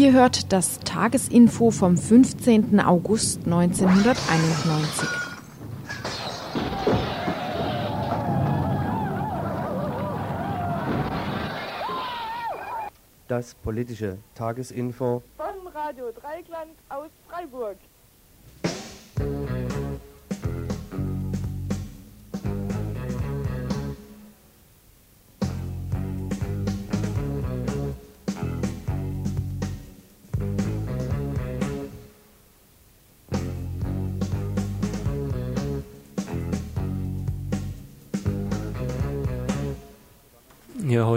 Ihr hört das Tagesinfo vom 15. August 1991. Das politische Tagesinfo von Radio Dreikland aus Freiburg.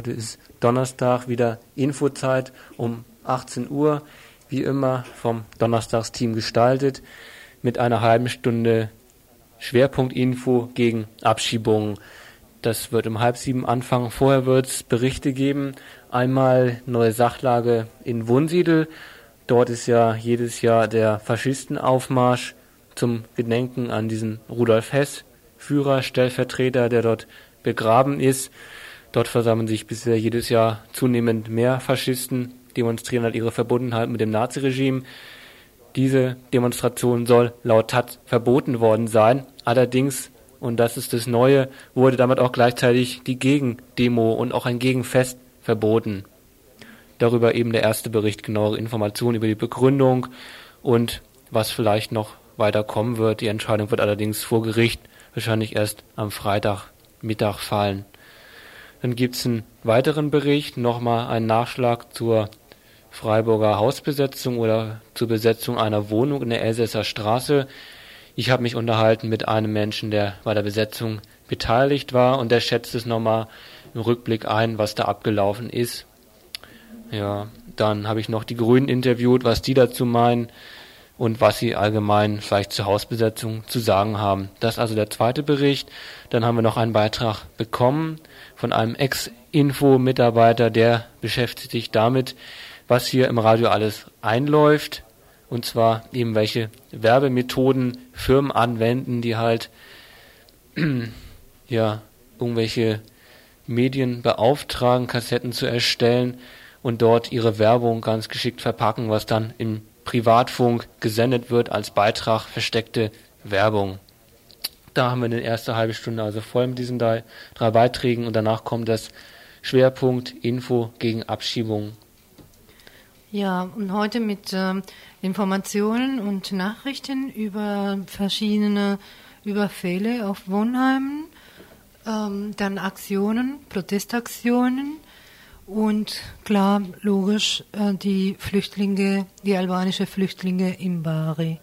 Heute ist Donnerstag, wieder Infozeit um 18 Uhr, wie immer vom Donnerstagsteam gestaltet, mit einer halben Stunde Schwerpunktinfo gegen Abschiebungen. Das wird um halb sieben anfangen. Vorher wird es Berichte geben. Einmal neue Sachlage in Wunsiedel. Dort ist ja jedes Jahr der Faschistenaufmarsch zum Gedenken an diesen Rudolf Hess, Führer, Stellvertreter, der dort begraben ist. Dort versammeln sich bisher jedes Jahr zunehmend mehr Faschisten, demonstrieren halt ihre Verbundenheit mit dem Naziregime. Diese Demonstration soll laut Taz verboten worden sein. Allerdings, und das ist das Neue, wurde damit auch gleichzeitig die Gegendemo und auch ein Gegenfest verboten. Darüber eben der erste Bericht, genauere Informationen über die Begründung und was vielleicht noch weiter kommen wird. Die Entscheidung wird allerdings vor Gericht wahrscheinlich erst am Freitagmittag fallen. Dann gibt es einen weiteren Bericht, nochmal einen Nachschlag zur Freiburger Hausbesetzung oder zur Besetzung einer Wohnung in der Elsässer Straße. Ich habe mich unterhalten mit einem Menschen, der bei der Besetzung beteiligt war und der schätzt es nochmal im Rückblick ein, was da abgelaufen ist. Ja, dann habe ich noch die Grünen interviewt, was die dazu meinen und was sie allgemein vielleicht zur Hausbesetzung zu sagen haben. Das ist also der zweite Bericht. Dann haben wir noch einen Beitrag bekommen von einem Ex-Info-Mitarbeiter, der beschäftigt sich damit, was hier im Radio alles einläuft. Und zwar eben welche Werbemethoden Firmen anwenden, die halt ja irgendwelche Medien beauftragen, Kassetten zu erstellen und dort ihre Werbung ganz geschickt verpacken, was dann im Privatfunk gesendet wird als Beitrag versteckte Werbung. Da haben wir eine erste halbe Stunde also voll mit diesen drei, drei Beiträgen und danach kommt das Schwerpunkt Info gegen Abschiebung. Ja, und heute mit äh, Informationen und Nachrichten über verschiedene Überfälle auf Wohnheimen, ähm, dann Aktionen, Protestaktionen und klar, logisch, äh, die Flüchtlinge, die albanische Flüchtlinge im Bari.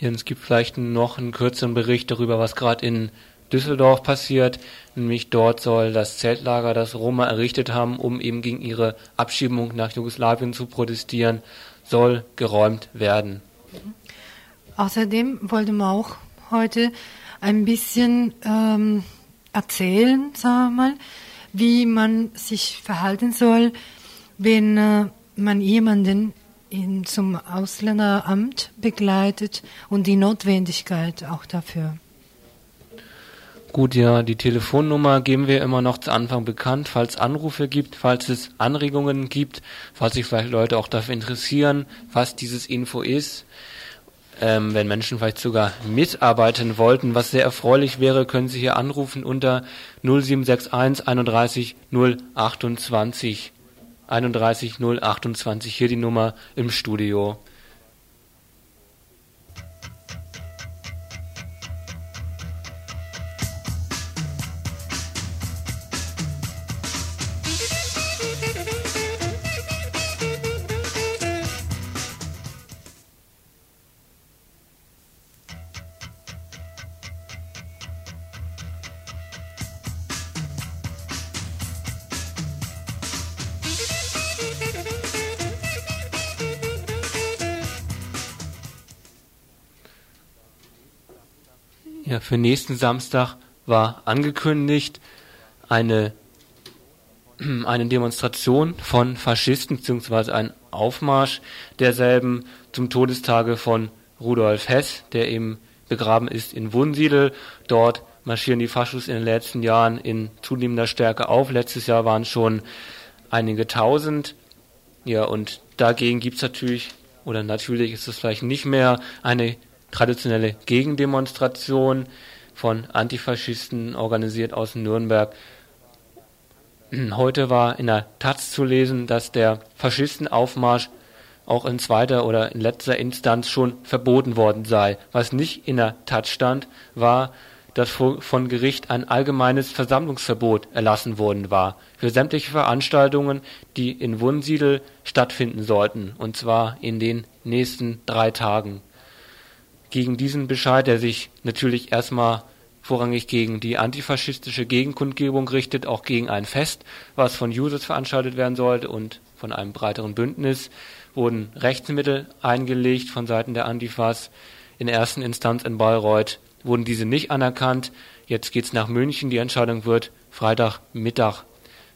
Ja, es gibt vielleicht noch einen kürzeren Bericht darüber, was gerade in Düsseldorf passiert. Nämlich dort soll das Zeltlager, das Roma errichtet haben, um eben gegen ihre Abschiebung nach Jugoslawien zu protestieren, soll geräumt werden. Außerdem wollten wir auch heute ein bisschen ähm, erzählen, sagen wir mal, wie man sich verhalten soll, wenn äh, man jemanden ihn zum Ausländeramt begleitet und die Notwendigkeit auch dafür. Gut, ja, die Telefonnummer geben wir immer noch zu Anfang bekannt, falls Anrufe gibt, falls es Anregungen gibt, falls sich vielleicht Leute auch dafür interessieren, was dieses Info ist. Ähm, wenn Menschen vielleicht sogar mitarbeiten wollten, was sehr erfreulich wäre, können Sie hier anrufen unter 0761 31 028. 31028 hier die Nummer im Studio. Für nächsten Samstag war angekündigt eine, eine Demonstration von Faschisten bzw. ein Aufmarsch derselben zum Todestage von Rudolf Hess, der eben begraben ist in Wunsiedel. Dort marschieren die Faschos in den letzten Jahren in zunehmender Stärke auf. Letztes Jahr waren schon einige tausend Ja, und dagegen gibt es natürlich, oder natürlich ist es vielleicht nicht mehr eine traditionelle Gegendemonstration von Antifaschisten organisiert aus Nürnberg. Heute war in der Taz zu lesen, dass der Faschistenaufmarsch auch in zweiter oder in letzter Instanz schon verboten worden sei. Was nicht in der Taz stand, war, dass von Gericht ein allgemeines Versammlungsverbot erlassen worden war für sämtliche Veranstaltungen, die in Wunsiedel stattfinden sollten, und zwar in den nächsten drei Tagen. Gegen diesen Bescheid, der sich natürlich erstmal vorrangig gegen die antifaschistische Gegenkundgebung richtet, auch gegen ein Fest, was von Jusos veranstaltet werden sollte und von einem breiteren Bündnis, wurden Rechtsmittel eingelegt von Seiten der Antifas. In der ersten Instanz in Bayreuth wurden diese nicht anerkannt. Jetzt geht's nach München. Die Entscheidung wird Freitagmittag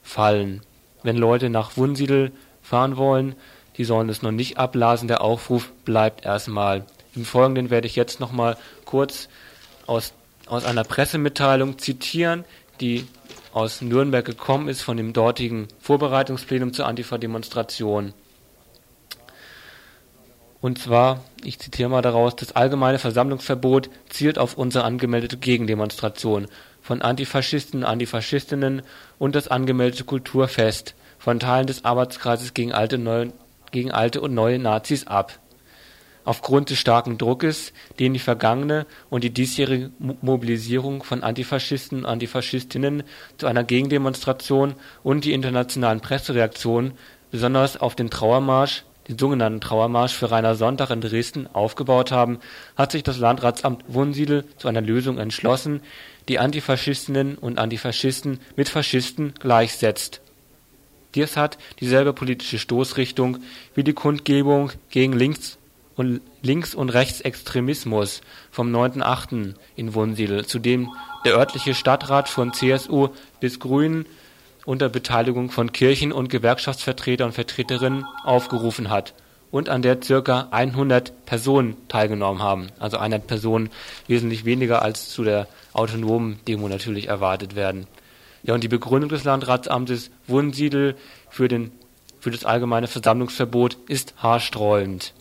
fallen. Wenn Leute nach Wunsiedel fahren wollen, die sollen es noch nicht abblasen. Der Aufruf bleibt erstmal. Im Folgenden werde ich jetzt nochmal kurz aus, aus einer Pressemitteilung zitieren, die aus Nürnberg gekommen ist von dem dortigen Vorbereitungsplenum zur Antifa-Demonstration. Und zwar, ich zitiere mal daraus, das allgemeine Versammlungsverbot zielt auf unsere angemeldete Gegendemonstration von Antifaschisten und Antifaschistinnen und das angemeldete Kulturfest von Teilen des Arbeitskreises gegen alte, neue, gegen alte und neue Nazis ab. Aufgrund des starken Druckes, den die vergangene und die diesjährige Mobilisierung von Antifaschisten und Antifaschistinnen zu einer Gegendemonstration und die internationalen Pressereaktionen besonders auf den Trauermarsch den sogenannten Trauermarsch für Rainer Sonntag in Dresden aufgebaut haben, hat sich das Landratsamt Wunsiedel zu einer Lösung entschlossen, die Antifaschistinnen und Antifaschisten mit Faschisten gleichsetzt. Dies hat dieselbe politische Stoßrichtung wie die Kundgebung gegen Links- und, Links und Rechtsextremismus vom 9.8. in Wunsiedel, zu dem der örtliche Stadtrat von CSU bis Grünen unter Beteiligung von Kirchen- und Gewerkschaftsvertretern und Vertreterinnen aufgerufen hat und an der ca. 100 Personen teilgenommen haben. Also 100 Personen wesentlich weniger als zu der autonomen Demo natürlich erwartet werden. Ja, und die Begründung des Landratsamtes Wunsiedel für, den, für das allgemeine Versammlungsverbot ist haarsträubend.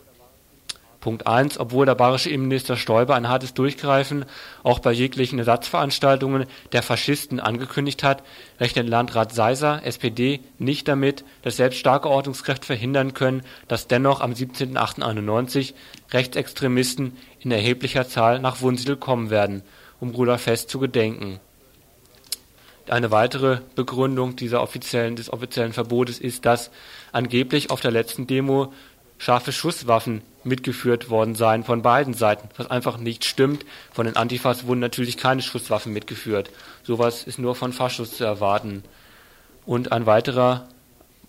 Punkt 1. Obwohl der bayerische Innenminister Stoiber ein hartes Durchgreifen auch bei jeglichen Ersatzveranstaltungen der Faschisten angekündigt hat, rechnet Landrat Seiser, SPD, nicht damit, dass selbst starke Ordnungskräfte verhindern können, dass dennoch am 17.08.91 Rechtsextremisten in erheblicher Zahl nach Wunsiedel kommen werden, um Ruderfest zu gedenken. Eine weitere Begründung des offiziellen Verbotes ist, dass angeblich auf der letzten Demo scharfe Schusswaffen mitgeführt worden seien von beiden Seiten, was einfach nicht stimmt. Von den Antifas wurden natürlich keine Schusswaffen mitgeführt. Sowas ist nur von Faschus zu erwarten. Und ein weiterer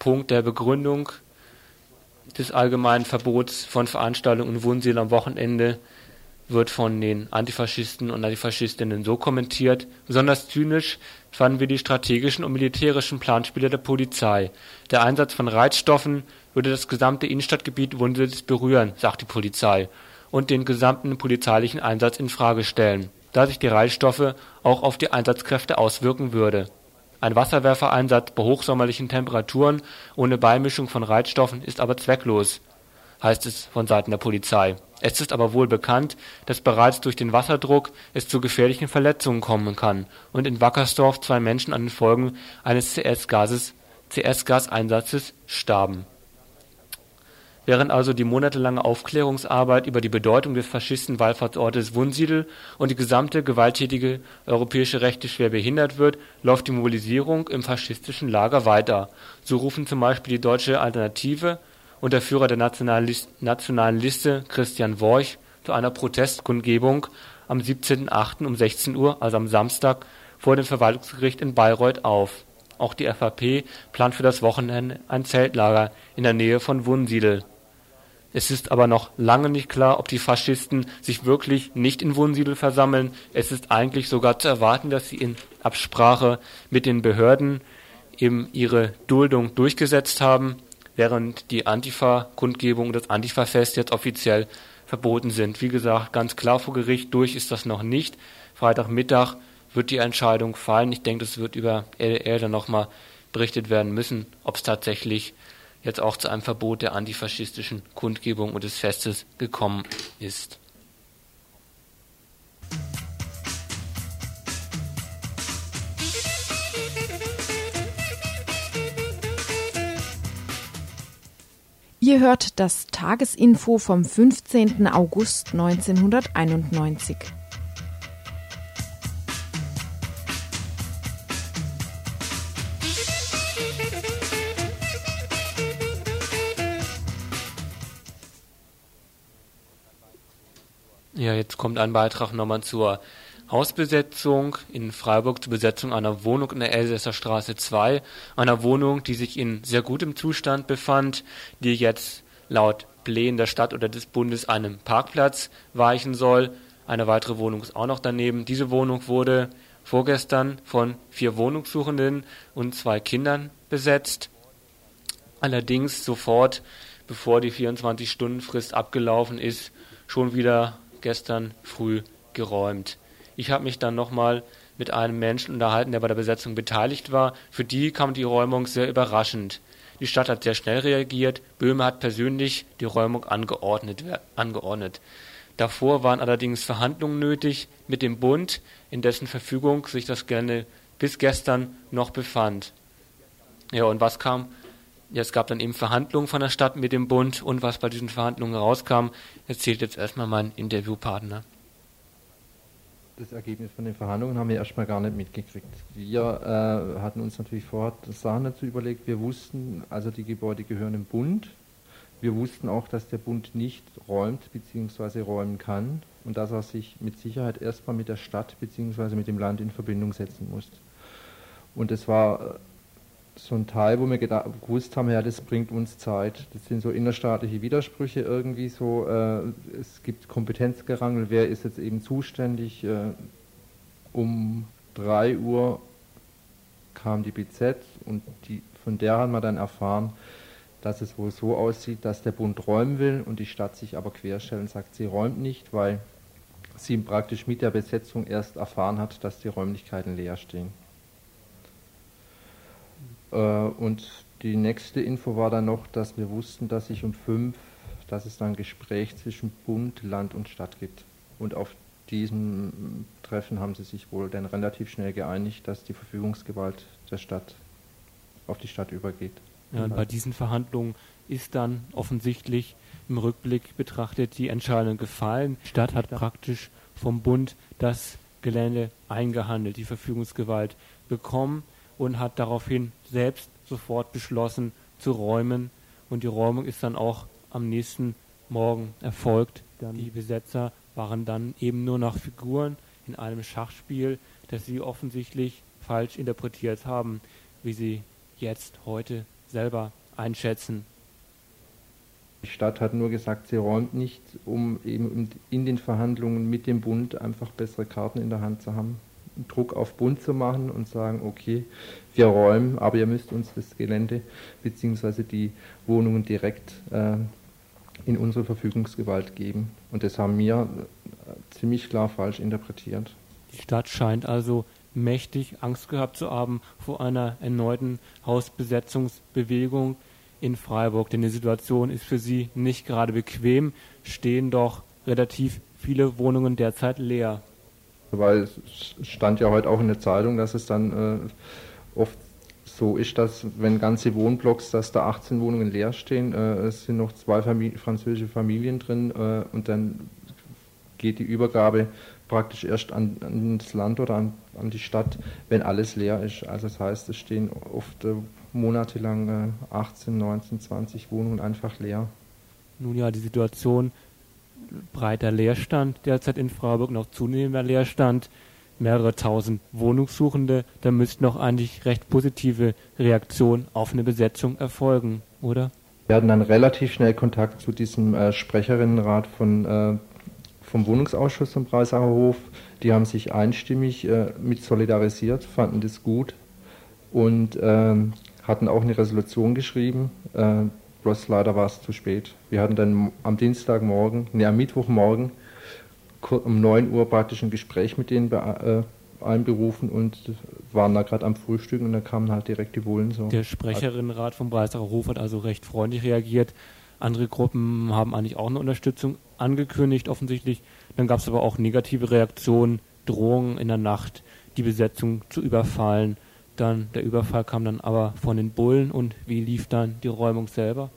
Punkt der Begründung des allgemeinen Verbots von Veranstaltungen in Wunsiedel am Wochenende wird von den Antifaschisten und Antifaschistinnen so kommentiert. Besonders zynisch fanden wir die strategischen und militärischen Planspiele der Polizei. Der Einsatz von Reizstoffen würde das gesamte Innenstadtgebiet Wunsiedels berühren, sagt die Polizei, und den gesamten polizeilichen Einsatz in Frage stellen, da sich die Reizstoffe auch auf die Einsatzkräfte auswirken würde. Ein Wasserwerfereinsatz bei hochsommerlichen Temperaturen ohne Beimischung von Reizstoffen ist aber zwecklos, heißt es von Seiten der Polizei. Es ist aber wohl bekannt, dass bereits durch den Wasserdruck es zu gefährlichen Verletzungen kommen kann und in Wackersdorf zwei Menschen an den Folgen eines CS-Gases CS-Gaseinsatzes starben Während also die monatelange Aufklärungsarbeit über die Bedeutung des Faschisten-Wallfahrtsortes Wunsiedel und die gesamte gewalttätige europäische Rechte schwer behindert wird, läuft die Mobilisierung im faschistischen Lager weiter. So rufen zum Beispiel die Deutsche Alternative und der Führer der Nationalen Liste Christian Worch zu einer Protestkundgebung am 17.08. um 16 Uhr, also am Samstag, vor dem Verwaltungsgericht in Bayreuth auf. Auch die FAP plant für das Wochenende ein Zeltlager in der Nähe von Wunsiedel es ist aber noch lange nicht klar, ob die Faschisten sich wirklich nicht in Wunsiedel versammeln. Es ist eigentlich sogar zu erwarten, dass sie in Absprache mit den Behörden eben ihre Duldung durchgesetzt haben, während die Antifa-Kundgebung, das Antifa-Fest jetzt offiziell verboten sind. Wie gesagt, ganz klar vor Gericht durch ist das noch nicht. Freitagmittag wird die Entscheidung fallen. Ich denke, es wird über LDR dann nochmal berichtet werden müssen, ob es tatsächlich jetzt auch zu einem Verbot der antifaschistischen Kundgebung und des Festes gekommen ist. Ihr hört das Tagesinfo vom 15. August 1991. Ja, jetzt kommt ein Beitrag nochmal zur Hausbesetzung in Freiburg zur Besetzung einer Wohnung in der Elsässer Straße 2, einer Wohnung, die sich in sehr gutem Zustand befand, die jetzt laut Plänen der Stadt oder des Bundes einem Parkplatz weichen soll. Eine weitere Wohnung ist auch noch daneben. Diese Wohnung wurde vorgestern von vier Wohnungssuchenden und zwei Kindern besetzt. Allerdings sofort, bevor die 24-Stunden-Frist abgelaufen ist, schon wieder gestern früh geräumt. Ich habe mich dann nochmal mit einem Menschen unterhalten, der bei der Besetzung beteiligt war. Für die kam die Räumung sehr überraschend. Die Stadt hat sehr schnell reagiert. Böhme hat persönlich die Räumung angeordnet. angeordnet. Davor waren allerdings Verhandlungen nötig mit dem Bund, in dessen Verfügung sich das gerne bis gestern noch befand. Ja, und was kam? Ja, es gab dann eben Verhandlungen von der Stadt mit dem Bund und was bei diesen Verhandlungen rauskam, erzählt jetzt erstmal mein Interviewpartner das Ergebnis von den Verhandlungen haben wir erstmal gar nicht mitgekriegt. Wir äh, hatten uns natürlich vorher Sachen dazu überlegt. Wir wussten, also die Gebäude gehören dem Bund. Wir wussten auch, dass der Bund nicht räumt bzw. räumen kann und dass er sich mit Sicherheit erstmal mit der Stadt bzw. mit dem Land in Verbindung setzen muss. Und es war so ein Teil, wo wir gewusst haben, ja, das bringt uns Zeit. Das sind so innerstaatliche Widersprüche irgendwie so. Äh, es gibt Kompetenzgerangel, wer ist jetzt eben zuständig. Äh, um 3 Uhr kam die BZ und die, von der haben wir dann erfahren, dass es wohl so aussieht, dass der Bund räumen will und die Stadt sich aber querstellt und sagt, sie räumt nicht, weil sie praktisch mit der Besetzung erst erfahren hat, dass die Räumlichkeiten leer stehen. Äh, und die nächste Info war dann noch, dass wir wussten, dass sich um fünf, dass es dann ein Gespräch zwischen Bund, Land und Stadt gibt. Und auf diesem Treffen haben sie sich wohl dann relativ schnell geeinigt, dass die Verfügungsgewalt der Stadt auf die Stadt übergeht. Ja, bei diesen Verhandlungen ist dann offensichtlich im Rückblick betrachtet die Entscheidung gefallen. Die Stadt hat praktisch vom Bund das Gelände eingehandelt, die Verfügungsgewalt bekommen und hat daraufhin selbst sofort beschlossen zu räumen. Und die Räumung ist dann auch am nächsten Morgen erfolgt. Die Besetzer waren dann eben nur noch Figuren in einem Schachspiel, das sie offensichtlich falsch interpretiert haben, wie sie jetzt heute selber einschätzen. Die Stadt hat nur gesagt, sie räumt nicht, um eben in den Verhandlungen mit dem Bund einfach bessere Karten in der Hand zu haben. Druck auf Bund zu machen und sagen, okay, wir räumen, aber ihr müsst uns das Gelände bzw. die Wohnungen direkt äh, in unsere Verfügungsgewalt geben. Und das haben wir äh, ziemlich klar falsch interpretiert. Die Stadt scheint also mächtig Angst gehabt zu haben vor einer erneuten Hausbesetzungsbewegung in Freiburg. Denn die Situation ist für sie nicht gerade bequem, stehen doch relativ viele Wohnungen derzeit leer. Weil es stand ja heute auch in der Zeitung, dass es dann äh, oft so ist, dass wenn ganze Wohnblocks, dass da 18 Wohnungen leer stehen, äh, es sind noch zwei Famili französische Familien drin äh, und dann geht die Übergabe praktisch erst an, an das Land oder an, an, die Stadt, wenn alles leer ist. Also das heißt, es stehen oft äh, monatelang 18, 19, 20 Wohnungen einfach leer. Nun ja, die Situation breiter Leerstand derzeit in Freiburg, noch zunehmender Leerstand, mehrere tausend Wohnungssuchende, da müssten auch eigentlich recht positive Reaktionen auf eine Besetzung erfolgen, oder? Wir hatten dann relativ schnell Kontakt zu diesem äh, Sprecherinnenrat von, äh, vom Wohnungsausschuss vom Breisacher Hof. Die haben sich einstimmig äh, mit solidarisiert, fanden das gut und ähm, hatten auch eine Resolution geschrieben. Bloß leider war es zu spät. Wir hatten dann am Dienstagmorgen, ne, am Mittwochmorgen um 9 Uhr praktisch ein Gespräch mit denen äh, einberufen und waren da gerade am Frühstück und da kamen halt direkt die Bullen so. Der Sprecherinnenrat vom Breisacher Hof hat also recht freundlich reagiert. Andere Gruppen haben eigentlich auch eine Unterstützung angekündigt, offensichtlich. Dann gab es aber auch negative Reaktionen, Drohungen in der Nacht, die Besetzung zu überfallen. Dann der Überfall kam dann aber von den Bullen und wie lief dann die Räumung selber?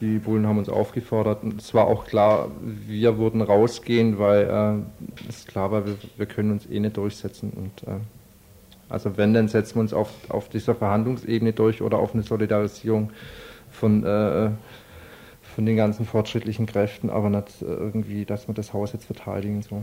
Die Bullen haben uns aufgefordert und es war auch klar, wir würden rausgehen, weil äh, es klar war, wir, wir, können uns eh nicht durchsetzen. Und äh, also wenn, dann setzen wir uns auf, auf dieser Verhandlungsebene durch oder auf eine Solidarisierung von, äh, von den ganzen fortschrittlichen Kräften, aber nicht irgendwie, dass wir das Haus jetzt verteidigen. So. Ja.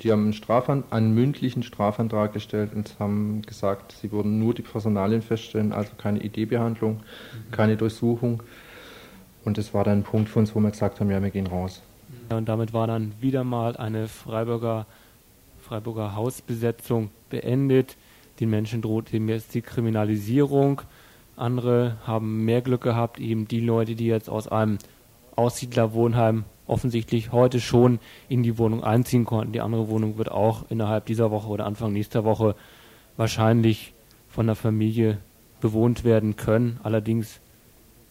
Die haben einen, einen mündlichen Strafantrag gestellt und haben gesagt, sie würden nur die Personalien feststellen, also keine ID-Behandlung, mhm. keine Durchsuchung. Und das war dann ein Punkt für uns, wo wir gesagt haben, ja, wir gehen raus. Ja, und damit war dann wieder mal eine Freiburger, Freiburger Hausbesetzung beendet. Den Menschen droht eben jetzt die Kriminalisierung. Andere haben mehr Glück gehabt, eben die Leute, die jetzt aus einem Aussiedlerwohnheim offensichtlich heute schon in die Wohnung einziehen konnten. Die andere Wohnung wird auch innerhalb dieser Woche oder Anfang nächster Woche wahrscheinlich von der Familie bewohnt werden können. Allerdings,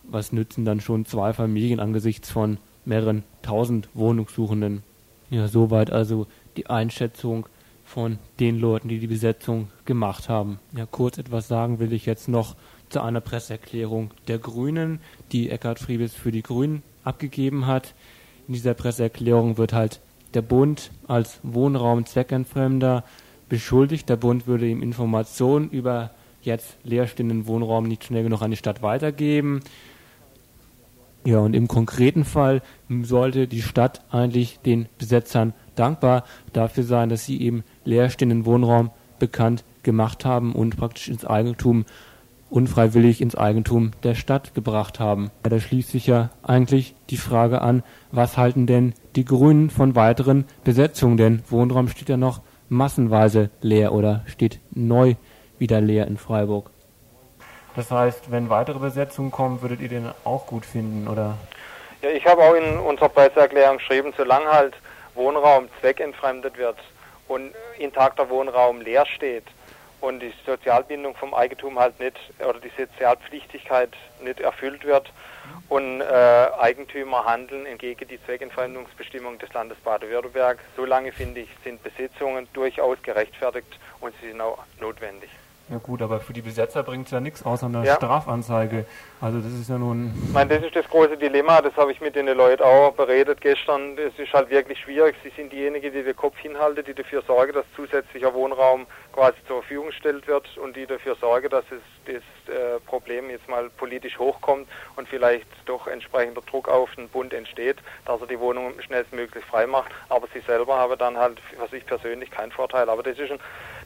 was nützen dann schon zwei Familien angesichts von mehreren tausend Wohnungssuchenden? Ja, soweit also die Einschätzung von den Leuten, die die Besetzung gemacht haben. Ja, kurz etwas sagen will ich jetzt noch zu einer Presseerklärung der Grünen, die Eckhard Friebes für die Grünen abgegeben hat. In dieser Presseerklärung wird halt der Bund als Wohnraum zweckentfremder beschuldigt. Der Bund würde ihm Informationen über jetzt leerstehenden Wohnraum nicht schnell genug an die Stadt weitergeben. Ja, und im konkreten Fall sollte die Stadt eigentlich den Besetzern dankbar dafür sein, dass sie eben leerstehenden Wohnraum bekannt gemacht haben und praktisch ins Eigentum unfreiwillig ins Eigentum der Stadt gebracht haben. Da schließt sich ja eigentlich die Frage an, was halten denn die Grünen von weiteren Besetzungen? Denn Wohnraum steht ja noch massenweise leer oder steht neu wieder leer in Freiburg. Das heißt, wenn weitere Besetzungen kommen, würdet ihr den auch gut finden, oder? Ja, ich habe auch in unserer Presseerklärung geschrieben, solange halt Wohnraum zweckentfremdet wird und intakter Wohnraum leer steht, und die Sozialbindung vom Eigentum halt nicht oder die Sozialpflichtigkeit nicht erfüllt wird und äh, Eigentümer handeln entgegen die Zweckentfremdungsbestimmung des Landes Baden-Württemberg. Solange finde ich, sind Besitzungen durchaus gerechtfertigt und sie sind auch notwendig. Ja gut, aber für die Besetzer bringt es ja nichts außer einer ja. Strafanzeige. Also das ist ja nun... Ich meine, das ist das große Dilemma, das habe ich mit den Leuten auch beredet gestern. Es ist halt wirklich schwierig. Sie sind diejenigen, die den Kopf hinhalten, die dafür sorgen, dass zusätzlicher Wohnraum quasi zur Verfügung gestellt wird und die dafür sorgen, dass es das äh, Problem jetzt mal politisch hochkommt und vielleicht doch entsprechender Druck auf den Bund entsteht, dass er die Wohnung schnellstmöglich frei macht. Aber sie selber haben dann halt für sich persönlich keinen Vorteil. Aber das ist ein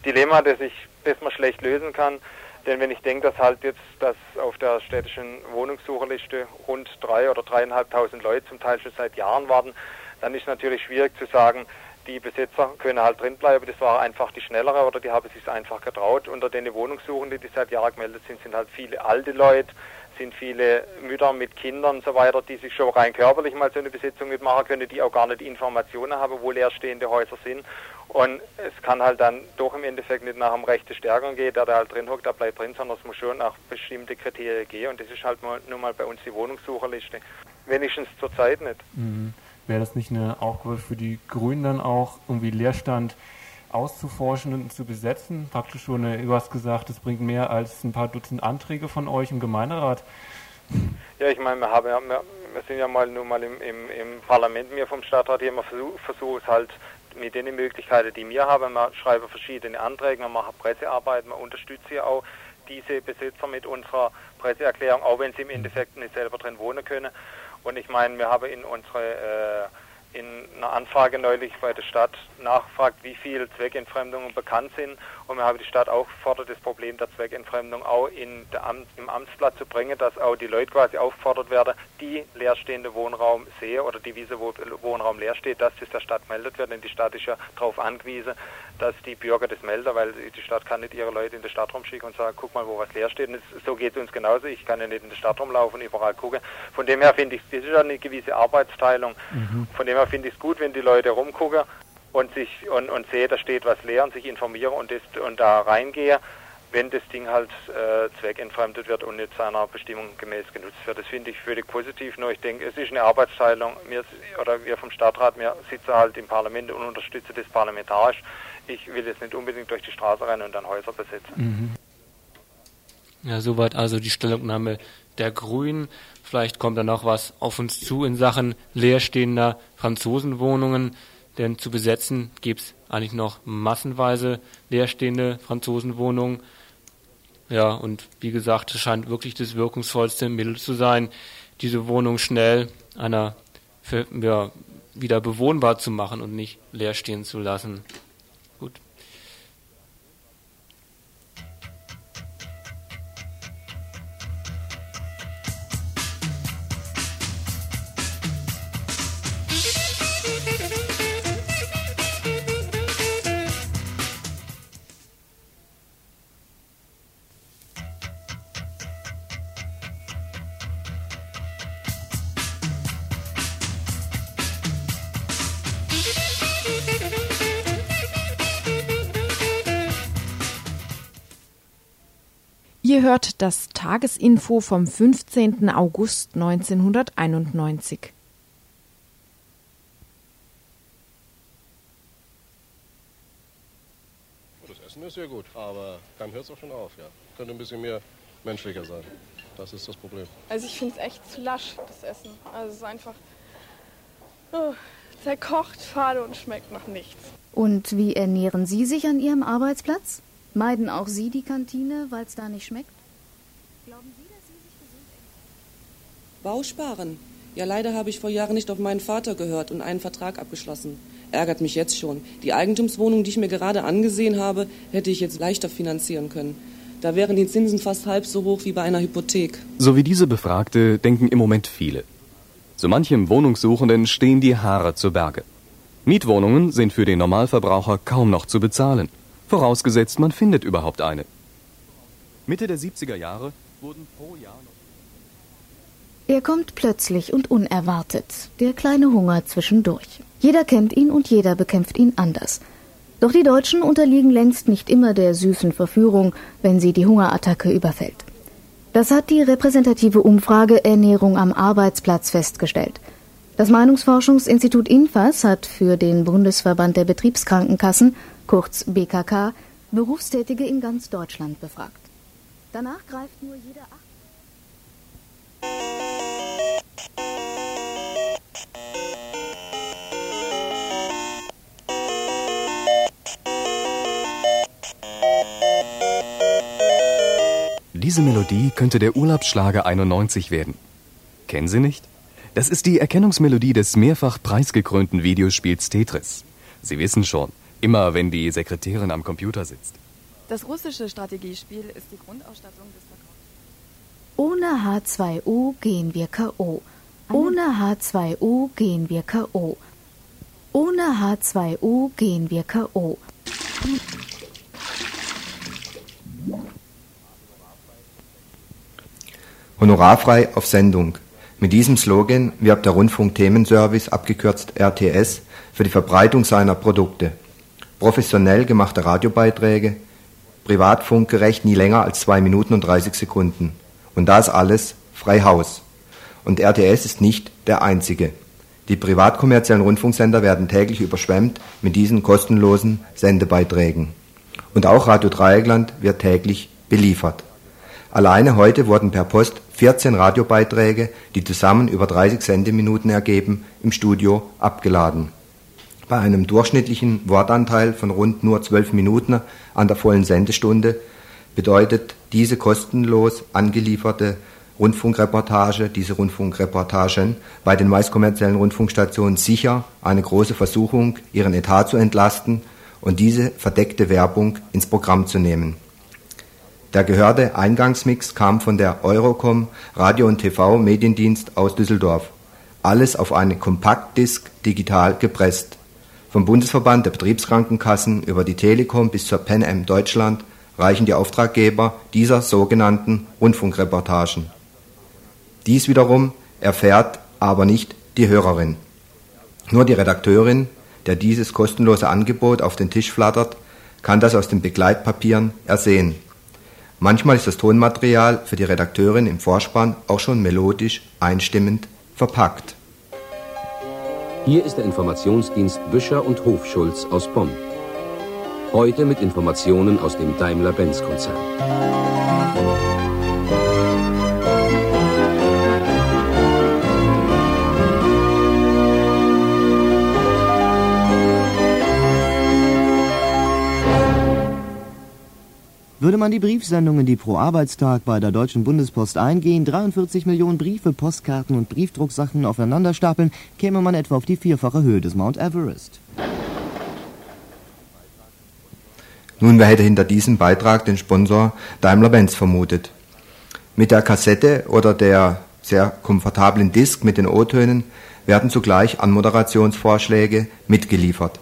Dilemma, das ich, das man schlecht lösen kann. Denn wenn ich denke, dass halt jetzt, dass auf der städtischen Wohnungssucherliste rund drei oder dreieinhalbtausend Leute zum Teil schon seit Jahren warten, dann ist natürlich schwierig zu sagen, die Besitzer können halt drinbleiben. Das war einfach die schnellere oder die haben sich einfach getraut. Unter den Wohnungssuchenden, die seit Jahren gemeldet sind, sind halt viele alte Leute, sind viele Mütter mit Kindern und so weiter, die sich schon rein körperlich mal so eine Besitzung mitmachen können, die auch gar nicht Informationen haben, wo leerstehende Häuser sind. Und es kann halt dann doch im Endeffekt nicht nach dem Rechte Stärkung gehen, der da halt drin hockt, der bleibt drin, sondern es muss schon nach bestimmte Kriterien gehen. Und das ist halt nur mal bei uns die Wohnungssucherliste. Wenigstens zurzeit nicht. Mhm. Wäre das nicht eine Aufgabe für die Grünen dann auch, irgendwie Leerstand auszuforschen und zu besetzen? Praktisch schon, du hast gesagt, es bringt mehr als ein paar Dutzend Anträge von euch im Gemeinderat. Ja, ich meine, wir, haben wir sind ja mal nur mal im, im, im Parlament, mir vom Stadtrat hier immer versucht, versucht halt mit den Möglichkeiten, die wir haben. Wir schreiben verschiedene Anträge, wir machen Pressearbeit, wir unterstützen ja auch diese Besitzer mit unserer Presseerklärung, auch wenn sie im Endeffekt nicht selber drin wohnen können. Und ich meine, wir haben in unsere äh, in einer Anfrage neulich bei der Stadt nachgefragt, wie viele Zweckentfremdungen bekannt sind. Und wir haben die Stadt aufgefordert, das Problem der Zweckentfremdung auch in der Amt, im Amtsblatt zu bringen, dass auch die Leute quasi aufgefordert werden, die leerstehende Wohnraum sehen oder die Wiese, wo Wohnraum leer steht, dass das der Stadt meldet wird. Denn die Stadt ist ja darauf angewiesen, dass die Bürger das melden, weil die Stadt kann nicht ihre Leute in die Stadt rumschicken und sagen, guck mal, wo was leer steht. Und so geht es uns genauso. Ich kann ja nicht in die Stadt rumlaufen und überall gucken. Von dem her finde ich, das ist ja eine gewisse Arbeitsteilung. Mhm. Von dem her finde ich es gut, wenn die Leute rumgucken und sich und, und sehe, da steht was leer und sich informiere und, das, und da reingehe, wenn das Ding halt äh, zweckentfremdet wird und nicht seiner Bestimmung gemäß genutzt wird. Das finde ich völlig positiv. Nur ich denke, es ist eine Arbeitsteilung. Wir, oder wir vom Stadtrat, wir sitzen halt im Parlament und unterstützen das parlamentarisch. Ich will jetzt nicht unbedingt durch die Straße rennen und dann Häuser besetzen. Mhm. Ja, soweit also die Stellungnahme der Grünen. Vielleicht kommt da noch was auf uns zu in Sachen leerstehender Franzosenwohnungen, denn zu besetzen gibt es eigentlich noch massenweise leerstehende Franzosenwohnungen. Ja, und wie gesagt, es scheint wirklich das wirkungsvollste Mittel zu sein, diese Wohnung schnell einer für, ja, wieder bewohnbar zu machen und nicht leer stehen zu lassen. Ihr hört das Tagesinfo vom 15. August 1991. Das Essen ist sehr gut, aber dann hört es auch schon auf, ja. Könnte ein bisschen mehr menschlicher sein. Das ist das Problem. Also ich finde es echt zu lasch, das Essen. Also es ist einfach oh, zerkocht, fade und schmeckt nach nichts. Und wie ernähren Sie sich an Ihrem Arbeitsplatz? Meiden auch Sie die Kantine, weil es da nicht schmeckt? Glauben Sie, dass Sie sich gesund Bausparen. Ja, leider habe ich vor Jahren nicht auf meinen Vater gehört und einen Vertrag abgeschlossen. Ärgert mich jetzt schon. Die Eigentumswohnung, die ich mir gerade angesehen habe, hätte ich jetzt leichter finanzieren können. Da wären die Zinsen fast halb so hoch wie bei einer Hypothek. So wie diese Befragte denken im Moment viele. So manchem Wohnungssuchenden stehen die Haare zu Berge. Mietwohnungen sind für den Normalverbraucher kaum noch zu bezahlen. Vorausgesetzt, man findet überhaupt eine. Mitte der 70er Jahre wurden pro Jahr noch Er kommt plötzlich und unerwartet, der kleine Hunger zwischendurch. Jeder kennt ihn und jeder bekämpft ihn anders. Doch die Deutschen unterliegen längst nicht immer der süßen Verführung, wenn sie die Hungerattacke überfällt. Das hat die repräsentative Umfrage Ernährung am Arbeitsplatz festgestellt. Das Meinungsforschungsinstitut INFAS hat für den Bundesverband der Betriebskrankenkassen kurz BKK, Berufstätige in ganz Deutschland befragt. Danach greift nur jeder Acht. Diese Melodie könnte der Urlaubsschlager 91 werden. Kennen Sie nicht? Das ist die Erkennungsmelodie des mehrfach preisgekrönten Videospiels Tetris. Sie wissen schon, Immer wenn die Sekretärin am Computer sitzt. Das russische Strategiespiel ist die Grundausstattung des Verkaufs. Ohne H2O gehen wir K.O. Ohne H2O gehen wir K.O. Ohne H2O gehen wir K.O. Honorarfrei auf Sendung. Mit diesem Slogan wirbt der Rundfunkthemenservice, abgekürzt RTS, für die Verbreitung seiner Produkte professionell gemachte Radiobeiträge, privatfunkgerecht nie länger als zwei Minuten und 30 Sekunden. Und das alles frei Haus. Und RTS ist nicht der einzige. Die privatkommerziellen Rundfunksender werden täglich überschwemmt mit diesen kostenlosen Sendebeiträgen. Und auch Radio Dreieckland wird täglich beliefert. Alleine heute wurden per Post 14 Radiobeiträge, die zusammen über 30 Sendeminuten ergeben, im Studio abgeladen bei einem durchschnittlichen Wortanteil von rund nur zwölf Minuten an der vollen Sendestunde bedeutet diese kostenlos angelieferte Rundfunkreportage, diese Rundfunkreportagen bei den meist kommerziellen Rundfunkstationen sicher eine große Versuchung, ihren Etat zu entlasten und diese verdeckte Werbung ins Programm zu nehmen. Der gehörte Eingangsmix kam von der Eurocom Radio und TV Mediendienst aus Düsseldorf. Alles auf eine Kompaktdisk digital gepresst. Vom Bundesverband der Betriebskrankenkassen über die Telekom bis zur Pan Am Deutschland reichen die Auftraggeber dieser sogenannten Rundfunkreportagen. Dies wiederum erfährt aber nicht die Hörerin. Nur die Redakteurin, der dieses kostenlose Angebot auf den Tisch flattert, kann das aus den Begleitpapieren ersehen. Manchmal ist das Tonmaterial für die Redakteurin im Vorspann auch schon melodisch einstimmend verpackt. Hier ist der Informationsdienst Büscher und Hofschulz aus Bonn. Heute mit Informationen aus dem Daimler-Benz-Konzern. Würde man die Briefsendungen, die pro Arbeitstag bei der Deutschen Bundespost eingehen, 43 Millionen Briefe, Postkarten und Briefdrucksachen aufeinander stapeln, käme man etwa auf die vierfache Höhe des Mount Everest. Nun, wer hätte hinter diesem Beitrag den Sponsor Daimler-Benz vermutet? Mit der Kassette oder der sehr komfortablen Disk mit den O-Tönen werden zugleich Anmoderationsvorschläge mitgeliefert.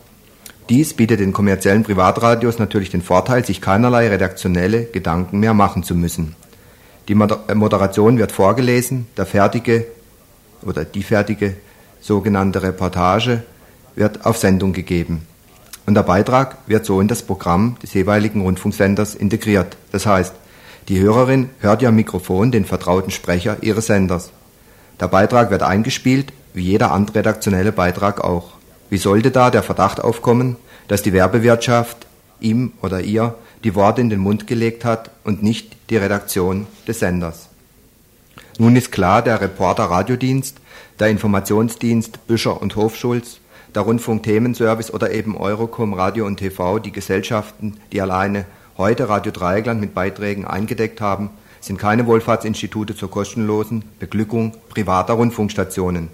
Dies bietet den kommerziellen Privatradios natürlich den Vorteil, sich keinerlei redaktionelle Gedanken mehr machen zu müssen. Die äh, Moderation wird vorgelesen, der fertige oder die fertige sogenannte Reportage wird auf Sendung gegeben. Und der Beitrag wird so in das Programm des jeweiligen Rundfunksenders integriert. Das heißt, die Hörerin hört ja am Mikrofon den vertrauten Sprecher ihres Senders. Der Beitrag wird eingespielt, wie jeder andere redaktionelle Beitrag auch. Wie sollte da der Verdacht aufkommen, dass die Werbewirtschaft ihm oder ihr die Worte in den Mund gelegt hat und nicht die Redaktion des Senders? Nun ist klar, der Reporter Radiodienst, der Informationsdienst Büscher und Hofschulz, der Rundfunkthemenservice oder eben Eurocom Radio und TV, die Gesellschaften, die alleine heute Radio Dreieckland mit Beiträgen eingedeckt haben, sind keine Wohlfahrtsinstitute zur kostenlosen Beglückung privater Rundfunkstationen.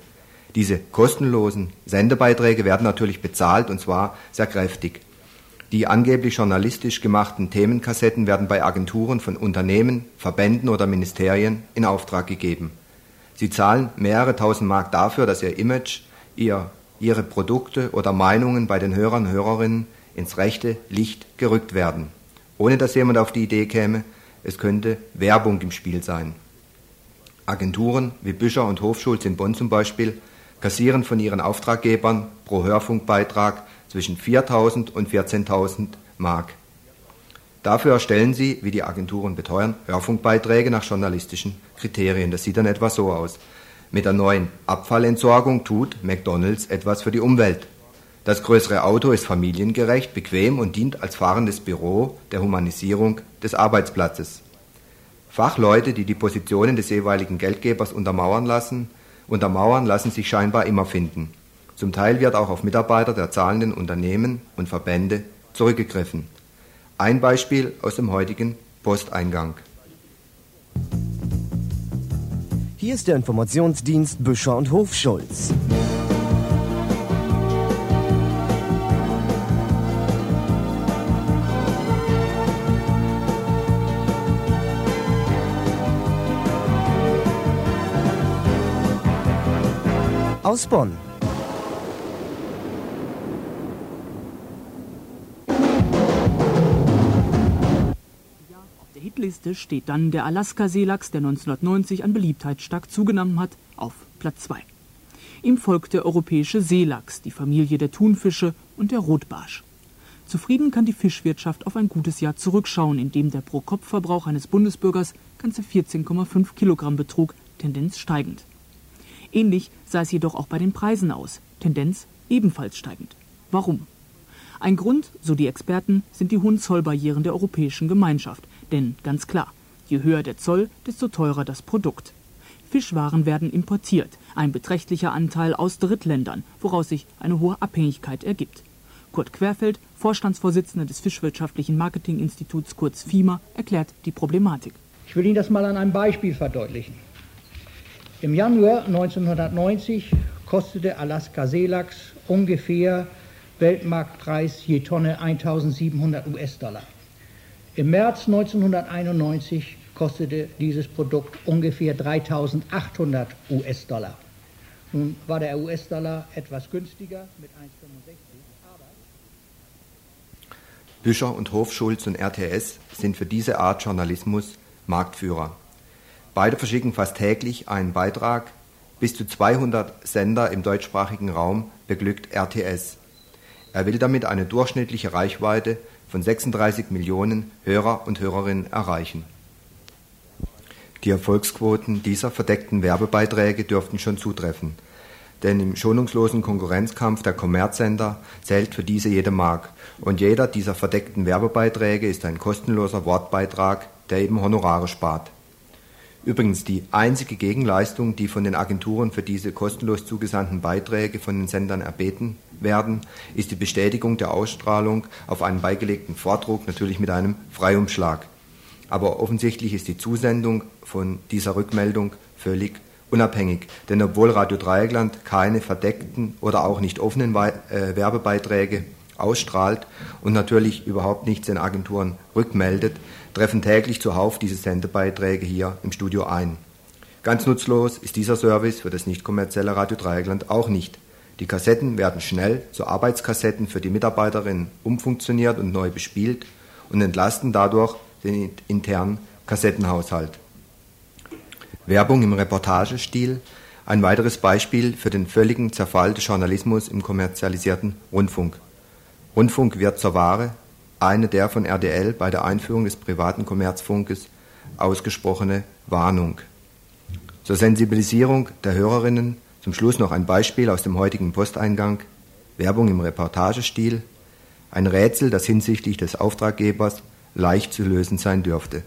Diese kostenlosen Sendebeiträge werden natürlich bezahlt und zwar sehr kräftig. Die angeblich journalistisch gemachten Themenkassetten werden bei Agenturen von Unternehmen, Verbänden oder Ministerien in Auftrag gegeben. Sie zahlen mehrere tausend Mark dafür, dass ihr Image, ihr, ihre Produkte oder Meinungen bei den Hörern und Hörerinnen ins rechte Licht gerückt werden. Ohne dass jemand auf die Idee käme, es könnte Werbung im Spiel sein. Agenturen wie Büscher und Hofschulz in Bonn zum Beispiel kassieren von ihren Auftraggebern pro Hörfunkbeitrag zwischen 4.000 und 14.000 Mark. Dafür erstellen sie, wie die Agenturen beteuern, Hörfunkbeiträge nach journalistischen Kriterien. Das sieht dann etwa so aus. Mit der neuen Abfallentsorgung tut McDonald's etwas für die Umwelt. Das größere Auto ist familiengerecht, bequem und dient als fahrendes Büro der Humanisierung des Arbeitsplatzes. Fachleute, die die Positionen des jeweiligen Geldgebers untermauern lassen, Untermauern lassen sich scheinbar immer finden. Zum Teil wird auch auf Mitarbeiter der zahlenden Unternehmen und Verbände zurückgegriffen. Ein Beispiel aus dem heutigen Posteingang. Hier ist der Informationsdienst Büscher und Hofschulz. Aus Bonn. Auf der Hitliste steht dann der Alaska-Seelachs, der 1990 an Beliebtheit stark zugenommen hat, auf Platz 2. Ihm folgt der europäische Seelachs, die Familie der Thunfische und der Rotbarsch. Zufrieden kann die Fischwirtschaft auf ein gutes Jahr zurückschauen, in dem der Pro-Kopf-Verbrauch eines Bundesbürgers ganze 14,5 Kilogramm betrug, Tendenz steigend. Ähnlich sah es jedoch auch bei den Preisen aus, Tendenz ebenfalls steigend. Warum? Ein Grund, so die Experten, sind die hohen Zollbarrieren der Europäischen Gemeinschaft. Denn ganz klar, je höher der Zoll, desto teurer das Produkt. Fischwaren werden importiert, ein beträchtlicher Anteil aus Drittländern, woraus sich eine hohe Abhängigkeit ergibt. Kurt Querfeld, Vorstandsvorsitzender des Fischwirtschaftlichen Marketinginstituts kurz FIMA, erklärt die Problematik. Ich will Ihnen das mal an einem Beispiel verdeutlichen. Im Januar 1990 kostete Alaska Seelachs ungefähr Weltmarktpreis je Tonne 1700 US-Dollar. Im März 1991 kostete dieses Produkt ungefähr 3800 US-Dollar. Nun war der US-Dollar etwas günstiger mit 1,65, aber. Büscher und Hofschulz und RTS sind für diese Art Journalismus Marktführer. Beide verschicken fast täglich einen Beitrag. Bis zu 200 Sender im deutschsprachigen Raum beglückt RTS. Er will damit eine durchschnittliche Reichweite von 36 Millionen Hörer und Hörerinnen erreichen. Die Erfolgsquoten dieser verdeckten Werbebeiträge dürften schon zutreffen, denn im schonungslosen Konkurrenzkampf der Kommerzsender zählt für diese jede Mark und jeder dieser verdeckten Werbebeiträge ist ein kostenloser Wortbeitrag, der eben Honorare spart. Übrigens die einzige Gegenleistung, die von den Agenturen für diese kostenlos zugesandten Beiträge von den Sendern erbeten werden, ist die Bestätigung der Ausstrahlung auf einen beigelegten Vordruck, natürlich mit einem Freiumschlag. Aber offensichtlich ist die Zusendung von dieser Rückmeldung völlig unabhängig, denn obwohl Radio Dreieckland keine verdeckten oder auch nicht offenen äh, Werbebeiträge ausstrahlt und natürlich überhaupt nichts den Agenturen rückmeldet, treffen täglich zuhauf diese Sendebeiträge hier im Studio ein. Ganz nutzlos ist dieser Service für das nicht kommerzielle Radio Dreieckland auch nicht. Die Kassetten werden schnell zu Arbeitskassetten für die Mitarbeiterinnen umfunktioniert und neu bespielt und entlasten dadurch den internen Kassettenhaushalt. Werbung im Reportagestil, ein weiteres Beispiel für den völligen Zerfall des Journalismus im kommerzialisierten Rundfunk. Rundfunk wird zur Ware, eine der von RDL bei der Einführung des privaten Kommerzfunkes ausgesprochene Warnung. Zur Sensibilisierung der Hörerinnen zum Schluss noch ein Beispiel aus dem heutigen Posteingang. Werbung im Reportagestil. Ein Rätsel, das hinsichtlich des Auftraggebers leicht zu lösen sein dürfte.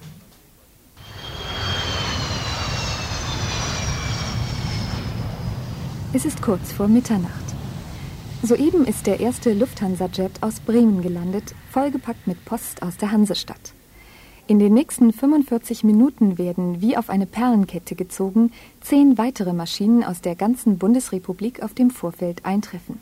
Es ist kurz vor Mitternacht. Soeben ist der erste Lufthansa-Jet aus Bremen gelandet, vollgepackt mit Post aus der Hansestadt. In den nächsten 45 Minuten werden, wie auf eine Perlenkette gezogen, zehn weitere Maschinen aus der ganzen Bundesrepublik auf dem Vorfeld eintreffen.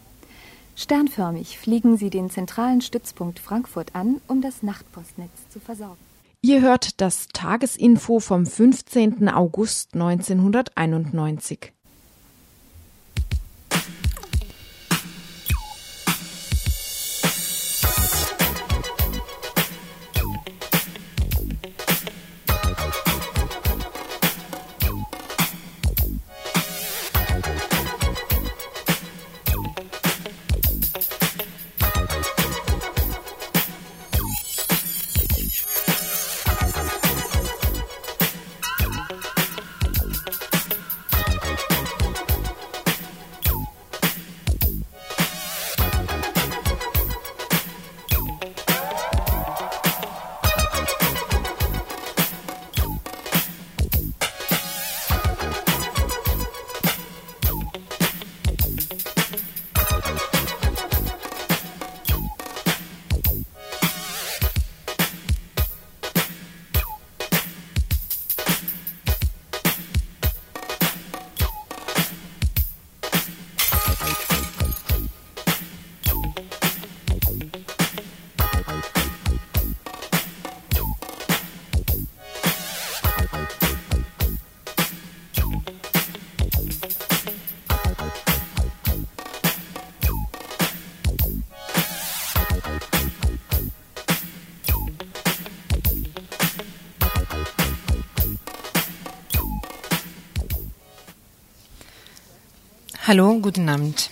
Sternförmig fliegen sie den zentralen Stützpunkt Frankfurt an, um das Nachtpostnetz zu versorgen. Ihr hört das Tagesinfo vom 15. August 1991. Hallo, guten Abend.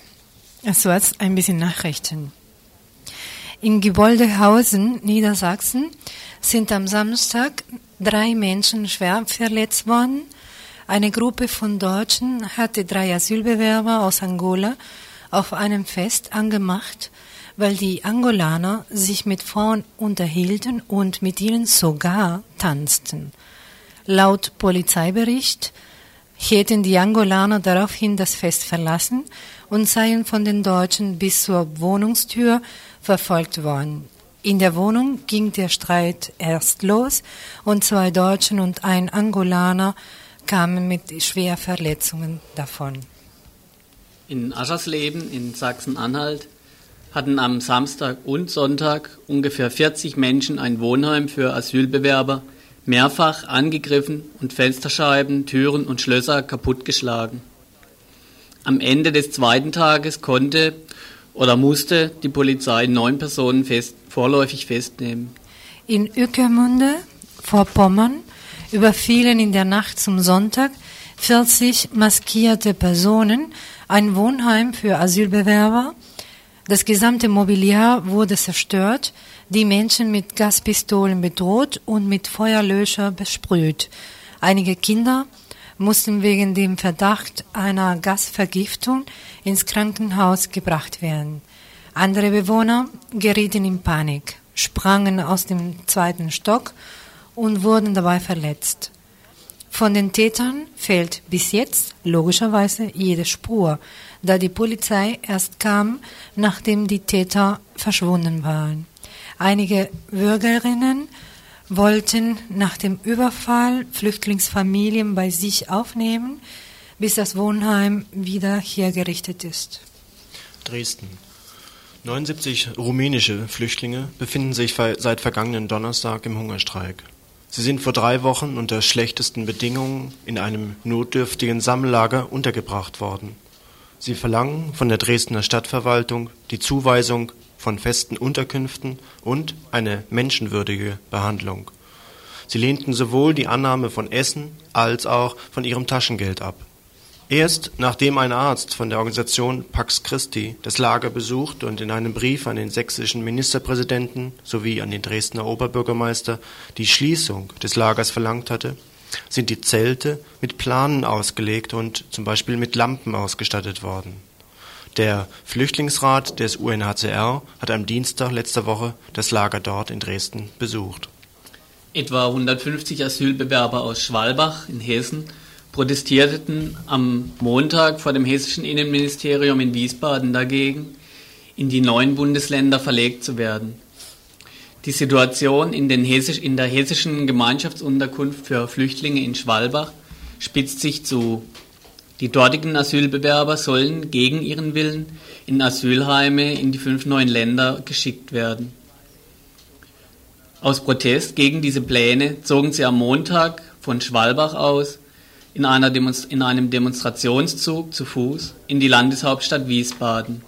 War ein bisschen Nachrichten. In Geboldehausen, Niedersachsen, sind am Samstag drei Menschen schwer verletzt worden. Eine Gruppe von Deutschen hatte drei Asylbewerber aus Angola auf einem Fest angemacht, weil die Angolaner sich mit Frauen unterhielten und mit ihnen sogar tanzten. Laut Polizeibericht hätten die Angolaner daraufhin das Fest verlassen und seien von den Deutschen bis zur Wohnungstür verfolgt worden. In der Wohnung ging der Streit erst los und zwei Deutschen und ein Angolaner kamen mit schwer Verletzungen davon. In Aschersleben in Sachsen-Anhalt hatten am Samstag und Sonntag ungefähr 40 Menschen ein Wohnheim für Asylbewerber mehrfach angegriffen und Fensterscheiben, Türen und Schlösser kaputtgeschlagen. Am Ende des zweiten Tages konnte oder musste die Polizei neun Personen fest, vorläufig festnehmen. In Ueckermunde vor Pommern überfielen in der Nacht zum Sonntag 40 maskierte Personen ein Wohnheim für Asylbewerber. Das gesamte Mobiliar wurde zerstört, die Menschen mit Gaspistolen bedroht und mit Feuerlöscher besprüht. Einige Kinder mussten wegen dem Verdacht einer Gasvergiftung ins Krankenhaus gebracht werden. Andere Bewohner gerieten in Panik, sprangen aus dem zweiten Stock und wurden dabei verletzt. Von den Tätern fehlt bis jetzt logischerweise jede Spur, da die Polizei erst kam, nachdem die Täter verschwunden waren. Einige Bürgerinnen wollten nach dem Überfall Flüchtlingsfamilien bei sich aufnehmen, bis das Wohnheim wieder hergerichtet ist. Dresden. 79 rumänische Flüchtlinge befinden sich seit vergangenen Donnerstag im Hungerstreik. Sie sind vor drei Wochen unter schlechtesten Bedingungen in einem notdürftigen Sammellager untergebracht worden. Sie verlangen von der Dresdner Stadtverwaltung die Zuweisung von festen Unterkünften und eine menschenwürdige Behandlung. Sie lehnten sowohl die Annahme von Essen als auch von ihrem Taschengeld ab. Erst nachdem ein Arzt von der Organisation Pax Christi das Lager besucht und in einem Brief an den sächsischen Ministerpräsidenten sowie an den Dresdner Oberbürgermeister die Schließung des Lagers verlangt hatte, sind die Zelte mit Planen ausgelegt und zum Beispiel mit Lampen ausgestattet worden. Der Flüchtlingsrat des UNHCR hat am Dienstag letzter Woche das Lager dort in Dresden besucht. Etwa 150 Asylbewerber aus Schwalbach in Hessen protestierten am Montag vor dem hessischen Innenministerium in Wiesbaden dagegen, in die neuen Bundesländer verlegt zu werden. Die Situation in, Hessisch, in der hessischen Gemeinschaftsunterkunft für Flüchtlinge in Schwalbach spitzt sich zu. Die dortigen Asylbewerber sollen gegen ihren Willen in Asylheime in die fünf neuen Länder geschickt werden. Aus Protest gegen diese Pläne zogen sie am Montag von Schwalbach aus in, Demonst in einem Demonstrationszug zu Fuß in die Landeshauptstadt Wiesbaden.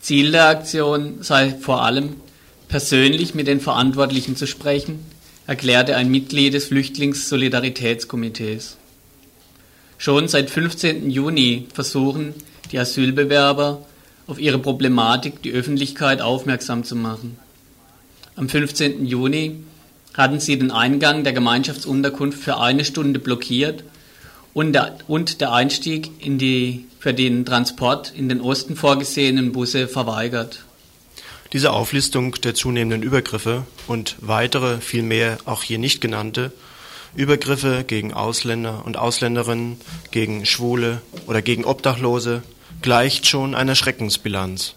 Ziel der Aktion sei vor allem, persönlich mit den Verantwortlichen zu sprechen, erklärte ein Mitglied des Flüchtlingssolidaritätskomitees. Schon seit 15. Juni versuchen die Asylbewerber auf ihre Problematik die Öffentlichkeit aufmerksam zu machen. Am 15. Juni hatten sie den Eingang der Gemeinschaftsunterkunft für eine Stunde blockiert und der, und der Einstieg in die für den Transport in den Osten vorgesehenen Busse verweigert. Diese Auflistung der zunehmenden Übergriffe und weitere, vielmehr auch hier nicht genannte, Übergriffe gegen Ausländer und Ausländerinnen, gegen Schwule oder gegen Obdachlose gleicht schon einer Schreckensbilanz.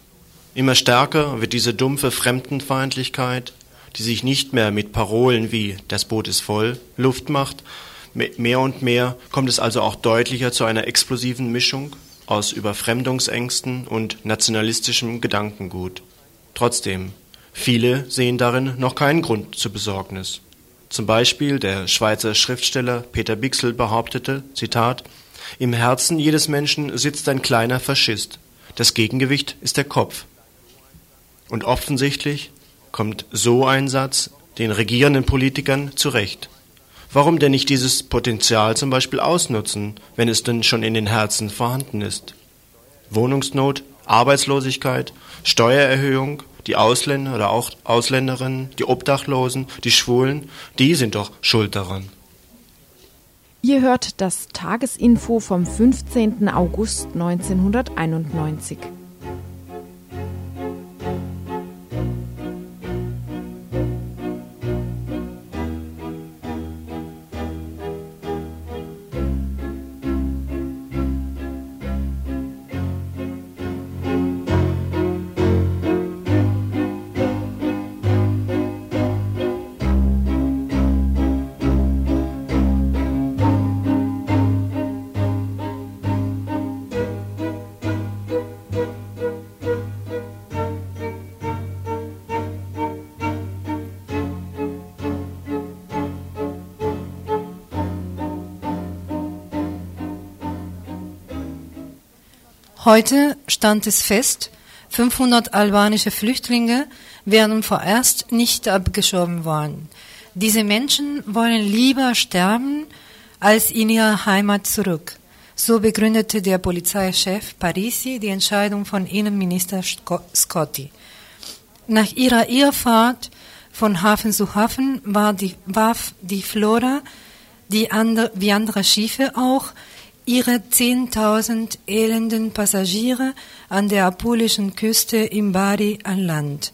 Immer stärker wird diese dumpfe Fremdenfeindlichkeit, die sich nicht mehr mit Parolen wie das Boot ist voll Luft macht, mehr und mehr kommt es also auch deutlicher zu einer explosiven Mischung aus Überfremdungsängsten und nationalistischem Gedankengut. Trotzdem, viele sehen darin noch keinen Grund zur Besorgnis. Zum Beispiel der Schweizer Schriftsteller Peter Bixel behauptete, Zitat, Im Herzen jedes Menschen sitzt ein kleiner Faschist. Das Gegengewicht ist der Kopf. Und offensichtlich kommt so ein Satz den regierenden Politikern zurecht. Warum denn nicht dieses Potenzial zum Beispiel ausnutzen, wenn es denn schon in den Herzen vorhanden ist? Wohnungsnot, Arbeitslosigkeit, Steuererhöhung, die Ausländer oder auch Ausländerinnen, die Obdachlosen, die Schwulen, die sind doch schuld daran. Ihr hört das Tagesinfo vom 15. August 1991. Heute stand es fest, 500 albanische Flüchtlinge werden vorerst nicht abgeschoben worden. Diese Menschen wollen lieber sterben als in ihre Heimat zurück. So begründete der Polizeichef Parisi die Entscheidung von Innenminister Scotti. Nach ihrer Irrfahrt von Hafen zu Hafen war die, warf die Flora, die andre, wie andere Schiffe auch, ihre 10.000 elenden Passagiere an der apulischen Küste im Bari an Land.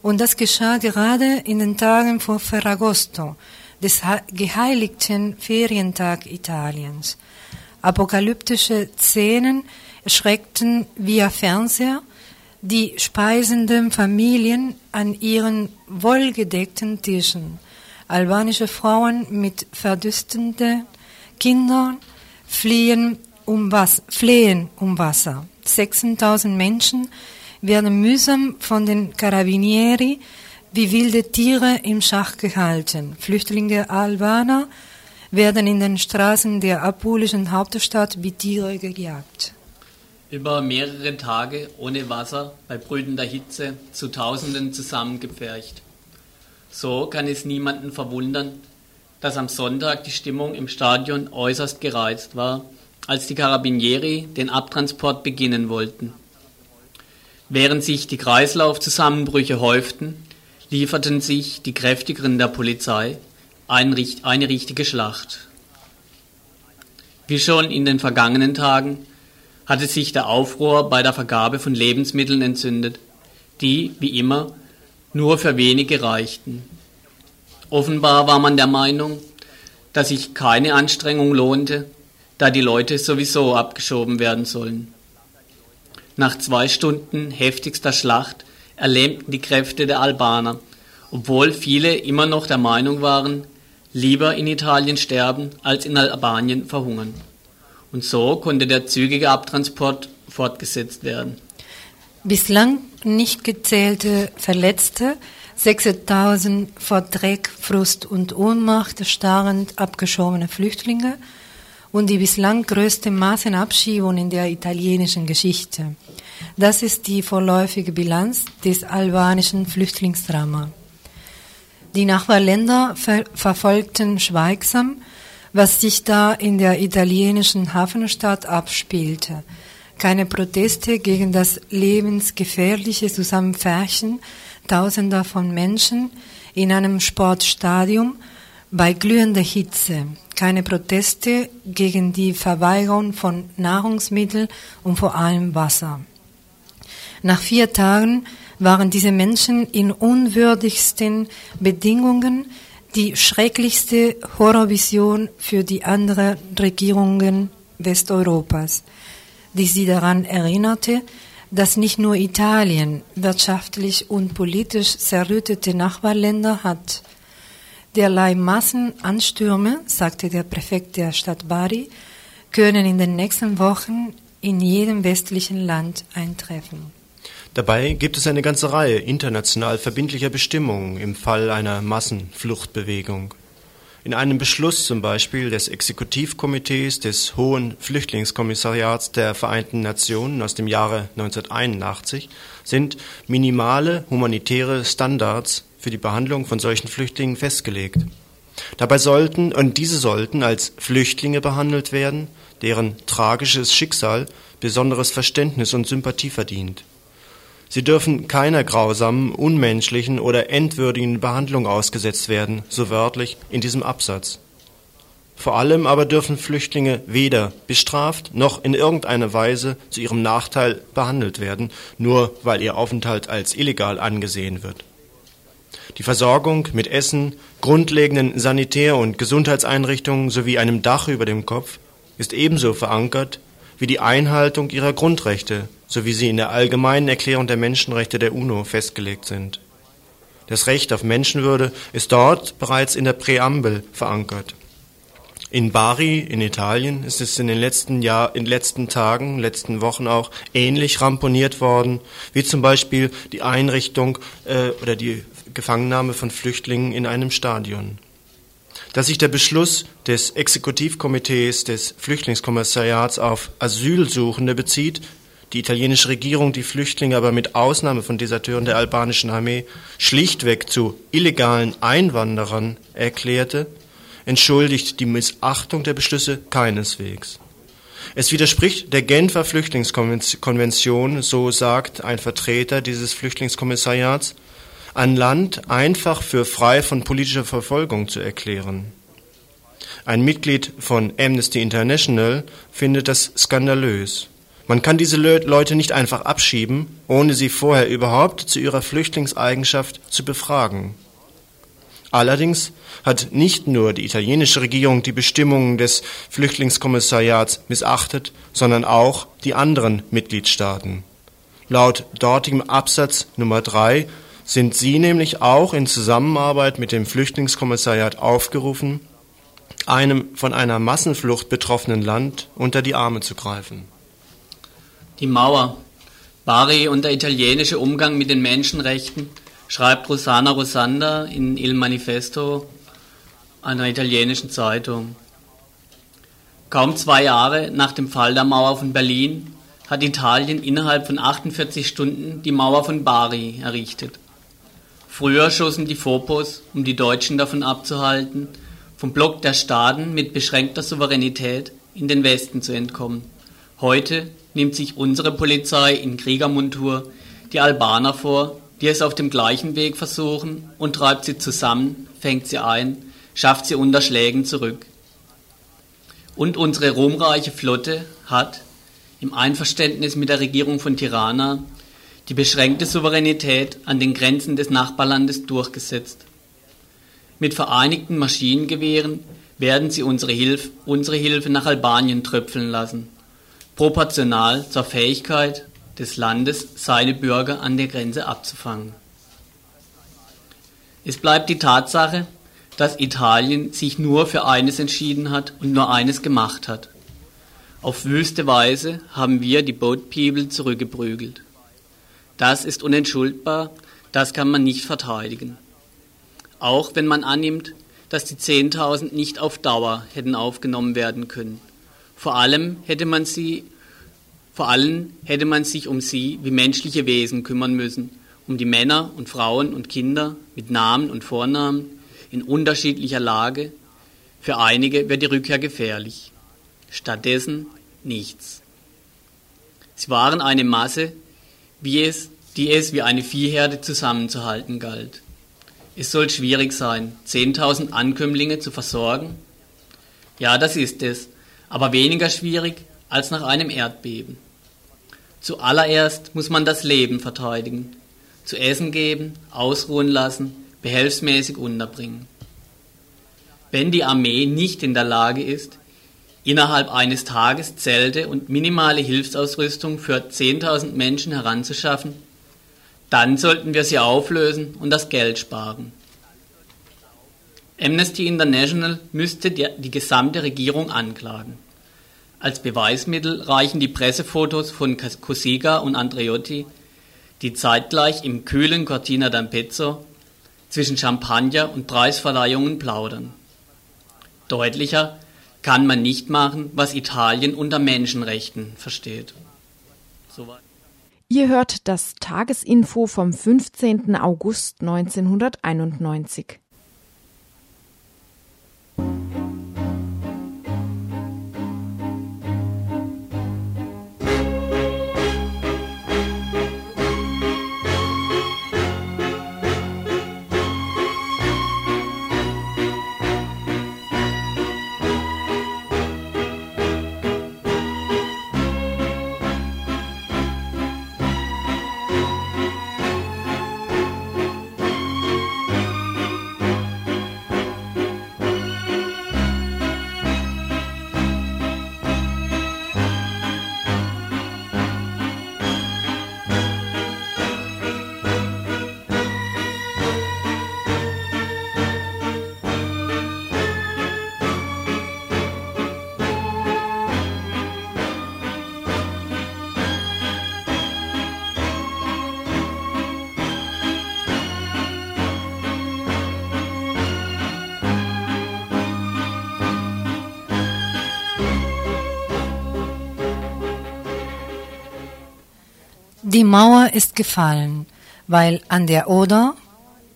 Und das geschah gerade in den Tagen vor Ferragosto, des geheiligten Ferientag Italiens. Apokalyptische Szenen erschreckten via Fernseher die speisenden Familien an ihren wohlgedeckten Tischen. Albanische Frauen mit verdüstenden Kindern fliehen um, Was flehen um Wasser. 16.000 Menschen werden mühsam von den Carabinieri wie wilde Tiere im Schach gehalten. Flüchtlinge Albaner werden in den Straßen der apulischen Hauptstadt wie Tiere gejagt. Über mehrere Tage ohne Wasser bei brütender Hitze zu Tausenden zusammengepfercht. So kann es niemanden verwundern, dass am Sonntag die Stimmung im Stadion äußerst gereizt war, als die Carabinieri den Abtransport beginnen wollten. Während sich die Kreislaufzusammenbrüche häuften, lieferten sich die kräftigeren der Polizei eine richtige Schlacht. Wie schon in den vergangenen Tagen hatte sich der Aufruhr bei der Vergabe von Lebensmitteln entzündet, die, wie immer, nur für wenige reichten. Offenbar war man der Meinung, dass sich keine Anstrengung lohnte, da die Leute sowieso abgeschoben werden sollen. Nach zwei Stunden heftigster Schlacht erlähmten die Kräfte der Albaner, obwohl viele immer noch der Meinung waren, lieber in Italien sterben als in Albanien verhungern. Und so konnte der zügige Abtransport fortgesetzt werden. Bislang nicht gezählte Verletzte, 6000 vor Dreck, Frust und Ohnmacht starrend abgeschobene Flüchtlinge und die bislang größte Massenabschiebung in der italienischen Geschichte. Das ist die vorläufige Bilanz des albanischen Flüchtlingsdrama. Die Nachbarländer ver verfolgten schweigsam, was sich da in der italienischen Hafenstadt abspielte. Keine Proteste gegen das lebensgefährliche Zusammenfärchen Tausender von Menschen in einem Sportstadion bei glühender Hitze. Keine Proteste gegen die Verweigerung von Nahrungsmitteln und vor allem Wasser. Nach vier Tagen waren diese Menschen in unwürdigsten Bedingungen die schrecklichste Horrorvision für die anderen Regierungen Westeuropas, die sie daran erinnerte, dass nicht nur Italien wirtschaftlich und politisch zerrüttete Nachbarländer hat. Derlei Massenanstürme, sagte der Präfekt der Stadt Bari, können in den nächsten Wochen in jedem westlichen Land eintreffen. Dabei gibt es eine ganze Reihe international verbindlicher Bestimmungen im Fall einer Massenfluchtbewegung. In einem Beschluss zum Beispiel des Exekutivkomitees des Hohen Flüchtlingskommissariats der Vereinten Nationen aus dem Jahre 1981 sind minimale humanitäre Standards für die Behandlung von solchen Flüchtlingen festgelegt. Dabei sollten, und diese sollten als Flüchtlinge behandelt werden, deren tragisches Schicksal besonderes Verständnis und Sympathie verdient. Sie dürfen keiner grausamen, unmenschlichen oder entwürdigenden Behandlung ausgesetzt werden, so wörtlich in diesem Absatz. Vor allem aber dürfen Flüchtlinge weder bestraft noch in irgendeiner Weise zu ihrem Nachteil behandelt werden, nur weil ihr Aufenthalt als illegal angesehen wird. Die Versorgung mit Essen, grundlegenden Sanitär- und Gesundheitseinrichtungen sowie einem Dach über dem Kopf ist ebenso verankert wie die Einhaltung ihrer Grundrechte, so wie sie in der Allgemeinen Erklärung der Menschenrechte der UNO festgelegt sind. Das Recht auf Menschenwürde ist dort bereits in der Präambel verankert. In Bari in Italien ist es in den letzten Jahr, in den letzten Tagen, letzten Wochen auch ähnlich ramponiert worden, wie zum Beispiel die Einrichtung äh, oder die Gefangennahme von Flüchtlingen in einem Stadion dass sich der Beschluss des Exekutivkomitees des Flüchtlingskommissariats auf Asylsuchende bezieht, die italienische Regierung die Flüchtlinge aber mit Ausnahme von Deserteuren der albanischen Armee schlichtweg zu illegalen Einwanderern erklärte, entschuldigt die Missachtung der Beschlüsse keineswegs. Es widerspricht der Genfer Flüchtlingskonvention, so sagt ein Vertreter dieses Flüchtlingskommissariats, ein Land einfach für frei von politischer Verfolgung zu erklären. Ein Mitglied von Amnesty International findet das skandalös. Man kann diese Leute nicht einfach abschieben, ohne sie vorher überhaupt zu ihrer Flüchtlingseigenschaft zu befragen. Allerdings hat nicht nur die italienische Regierung die Bestimmungen des Flüchtlingskommissariats missachtet, sondern auch die anderen Mitgliedstaaten. Laut dortigem Absatz Nummer 3 sind sie nämlich auch in Zusammenarbeit mit dem Flüchtlingskommissariat aufgerufen, einem von einer Massenflucht betroffenen Land unter die Arme zu greifen. Die Mauer, Bari und der italienische Umgang mit den Menschenrechten, schreibt Rossana Rosanda in Il Manifesto, einer italienischen Zeitung. Kaum zwei Jahre nach dem Fall der Mauer von Berlin hat Italien innerhalb von 48 Stunden die Mauer von Bari errichtet. Früher schossen die Fopos, um die Deutschen davon abzuhalten, vom Block der Staaten mit beschränkter Souveränität in den Westen zu entkommen. Heute nimmt sich unsere Polizei in Kriegermontur die Albaner vor, die es auf dem gleichen Weg versuchen und treibt sie zusammen, fängt sie ein, schafft sie unter Schlägen zurück. Und unsere ruhmreiche Flotte hat, im Einverständnis mit der Regierung von Tirana, die beschränkte Souveränität an den Grenzen des Nachbarlandes durchgesetzt. Mit vereinigten Maschinengewehren werden sie unsere Hilfe, unsere Hilfe nach Albanien tröpfeln lassen proportional zur Fähigkeit des Landes, seine Bürger an der Grenze abzufangen. Es bleibt die Tatsache, dass Italien sich nur für eines entschieden hat und nur eines gemacht hat. Auf wüste Weise haben wir die Boat People zurückgeprügelt. Das ist unentschuldbar, das kann man nicht verteidigen. Auch wenn man annimmt, dass die 10.000 nicht auf Dauer hätten aufgenommen werden können. Vor allem hätte man sie, vor allem hätte man sich um sie wie menschliche Wesen kümmern müssen, um die Männer und Frauen und Kinder mit Namen und Vornamen in unterschiedlicher Lage. Für einige wird die Rückkehr gefährlich. Stattdessen nichts. Sie waren eine Masse, wie es, die es wie eine Viehherde zusammenzuhalten galt. Es soll schwierig sein, 10.000 Ankömmlinge zu versorgen? Ja, das ist es, aber weniger schwierig als nach einem Erdbeben. Zuallererst muss man das Leben verteidigen, zu essen geben, ausruhen lassen, behelfsmäßig unterbringen. Wenn die Armee nicht in der Lage ist, innerhalb eines Tages Zelte und minimale Hilfsausrüstung für 10.000 Menschen heranzuschaffen, dann sollten wir sie auflösen und das Geld sparen. Amnesty International müsste die, gesamte Regierung anklagen. Als Beweismittel reichen die Pressefotos von Cossiga und Andreotti, die zeitgleich im kühlen Cortina d'Ampezzo zwischen Champagner und Preisverleihungen plaudern. Deutlicher kann man nicht machen, was Italien unter Menschenrechten versteht. Soweit. Ihr hört das Tagesinfo vom 15. August 1991. Die Mauer ist gefallen, weil an der Oder,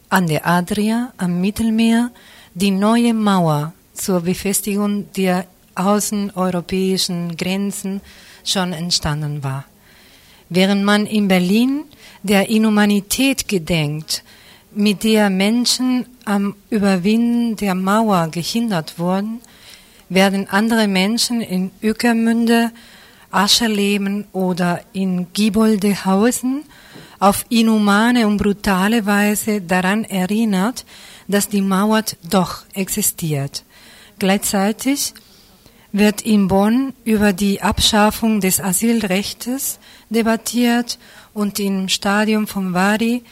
an der Adria, am Mittelmeer die neue Mauer zur Befestigung der außeneuropäischen Grenzen schon entstanden war. Während man in Berlin der Inhumanität gedenkt, mit der Menschen am Überwinden der Mauer gehindert wurden, werden andere Menschen in Ueckermünde, Ascherleben oder in Gieboldehausen auf inhumane und brutale Weise daran erinnert, dass die Mauer doch existiert. Gleichzeitig wird in Bonn über die Abschaffung des Asylrechts debattiert und im Stadium von Wari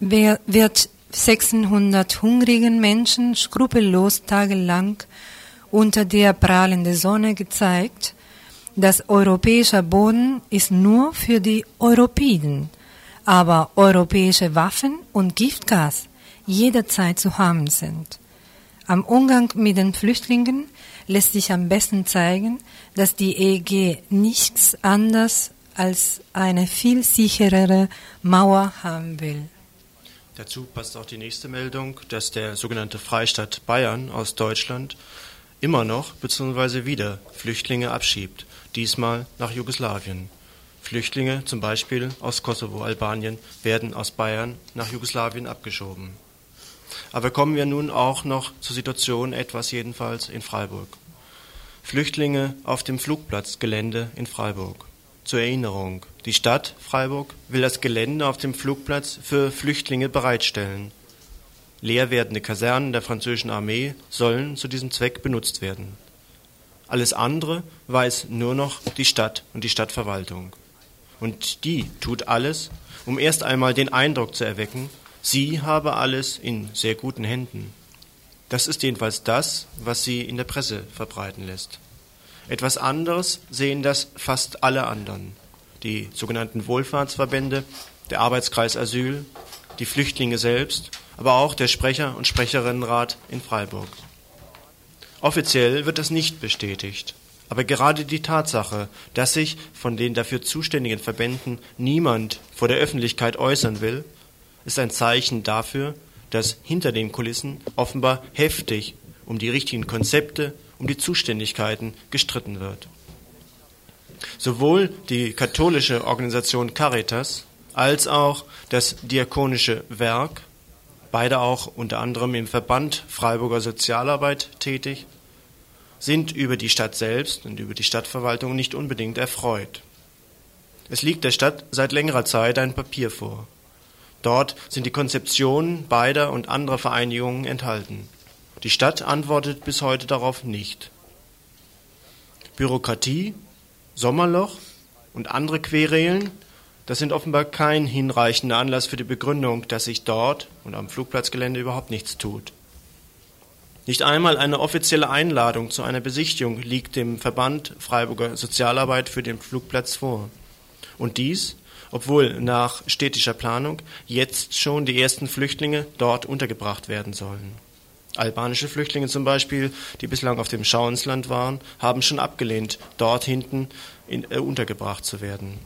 wird 600 hungrigen Menschen skrupellos tagelang unter der prahlenden Sonne gezeigt, dass europäischer Boden ist nur für die Europiden, aber europäische Waffen und Giftgas jederzeit zu haben sind. Am Umgang mit den Flüchtlingen lässt sich am besten zeigen, dass die EG nichts anderes als eine viel sicherere Mauer haben will. Dazu passt auch die nächste Meldung, dass der sogenannte Freistaat Bayern aus Deutschland immer noch bzw. wieder Flüchtlinge abschiebt, diesmal nach Jugoslawien. Flüchtlinge, zum Beispiel aus Kosovo, Albanien, werden aus Bayern nach Jugoslawien abgeschoben. Aber kommen wir nun auch noch zur Situation, etwas jedenfalls in Freiburg. Flüchtlinge auf dem Flugplatzgelände in Freiburg. Zur Erinnerung, die Stadt Freiburg will das Gelände auf dem Flugplatz für Flüchtlinge bereitstellen. Leer werdende Kasernen der französischen Armee sollen zu diesem Zweck benutzt werden. Alles andere weiß nur noch die Stadt und die Stadtverwaltung. Und die tut alles, um erst einmal den Eindruck zu erwecken, sie habe alles in sehr guten Händen. Das ist jedenfalls das, was sie in der Presse verbreiten lässt. Etwas anderes sehen das fast alle anderen. Die sogenannten Wohlfahrtsverbände, der Arbeitskreis Asyl, die Flüchtlinge selbst, aber auch der Sprecher- und Sprecherinnenrat in Freiburg. Offiziell wird das nicht bestätigt. Aber gerade die Tatsache, dass sich von den dafür zuständigen Verbänden niemand vor der Öffentlichkeit äußern will, ist ein Zeichen dafür, dass hinter den Kulissen offenbar heftig um die richtigen Konzepte, um die Zuständigkeiten gestritten wird. Sowohl die katholische Organisation Caritas als auch das diakonische Werk, beide auch unter anderem im Verband Freiburger Sozialarbeit tätig, sind über die Stadt selbst und über die Stadtverwaltung nicht unbedingt erfreut. Es liegt der Stadt seit längerer Zeit ein Papier vor. Dort sind die Konzeptionen beider und anderer Vereinigungen enthalten. Die Stadt antwortet bis heute darauf nicht. Bürokratie, Sommerloch und andere Querelen, das sind offenbar kein hinreichender Anlass für die Begründung, dass sich dort und am Flugplatzgelände überhaupt nichts tut. Nicht einmal eine offizielle Einladung zu einer Besichtigung liegt dem Verband Freiburger Sozialarbeit für den Flugplatz vor. Und dies, obwohl nach städtischer Planung jetzt schon die ersten Flüchtlinge dort untergebracht werden sollen. Albanische Flüchtlinge zum Beispiel, die bislang auf dem Schauensland waren, haben schon abgelehnt, dort hinten in, äh, untergebracht zu werden.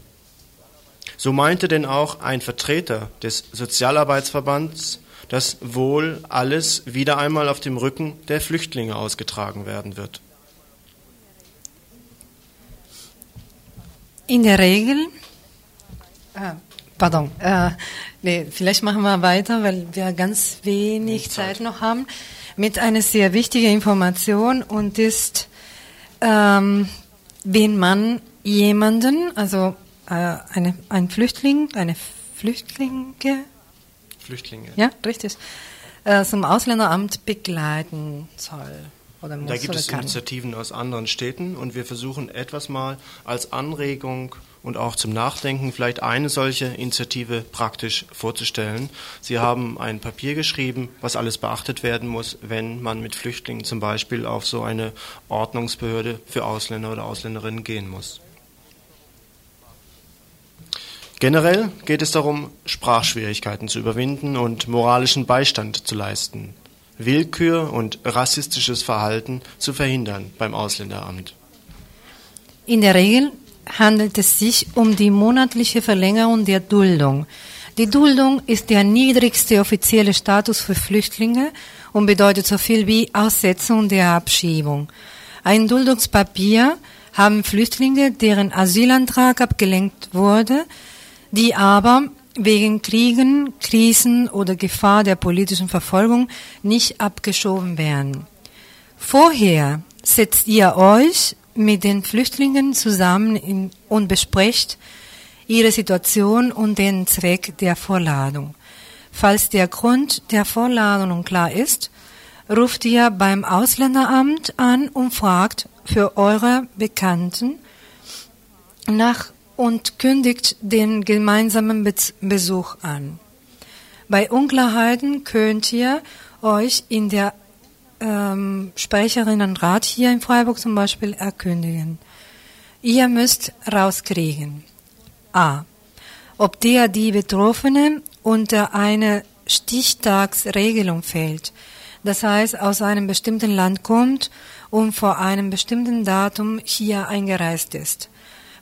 So meinte denn auch ein Vertreter des Sozialarbeitsverbands, dass wohl alles wieder einmal auf dem Rücken der Flüchtlinge ausgetragen werden wird. In der Regel, äh, pardon, äh, nee, vielleicht machen wir weiter, weil wir ganz wenig Zeit. Zeit noch haben, mit einer sehr wichtigen Information und ist, ähm, wenn man jemanden, also eine, ein Flüchtling, eine Flüchtlinge, Flüchtlinge. Ja, richtig. Äh, zum Ausländeramt begleiten soll. Oder muss da gibt es kann. Initiativen aus anderen Städten und wir versuchen etwas mal als Anregung und auch zum Nachdenken vielleicht eine solche Initiative praktisch vorzustellen. Sie haben ein Papier geschrieben, was alles beachtet werden muss, wenn man mit Flüchtlingen zum Beispiel auf so eine Ordnungsbehörde für Ausländer oder Ausländerinnen gehen muss. Generell geht es darum, Sprachschwierigkeiten zu überwinden und moralischen Beistand zu leisten, Willkür und rassistisches Verhalten zu verhindern beim Ausländeramt. In der Regel handelt es sich um die monatliche Verlängerung der Duldung. Die Duldung ist der niedrigste offizielle Status für Flüchtlinge und bedeutet so viel wie Aussetzung der Abschiebung. Ein Duldungspapier haben Flüchtlinge, deren Asylantrag abgelenkt wurde, die aber wegen Kriegen, Krisen oder Gefahr der politischen Verfolgung nicht abgeschoben werden. Vorher setzt ihr euch mit den Flüchtlingen zusammen in, und besprecht ihre Situation und den Zweck der Vorladung. Falls der Grund der Vorladung klar ist, ruft ihr beim Ausländeramt an und fragt für eure Bekannten nach und kündigt den gemeinsamen Besuch an. Bei Unklarheiten könnt ihr euch in der ähm, Sprecherinnenrat hier in Freiburg zum Beispiel erkündigen. Ihr müsst rauskriegen. A. Ob der die Betroffene unter eine Stichtagsregelung fällt, das heißt aus einem bestimmten Land kommt und vor einem bestimmten Datum hier eingereist ist.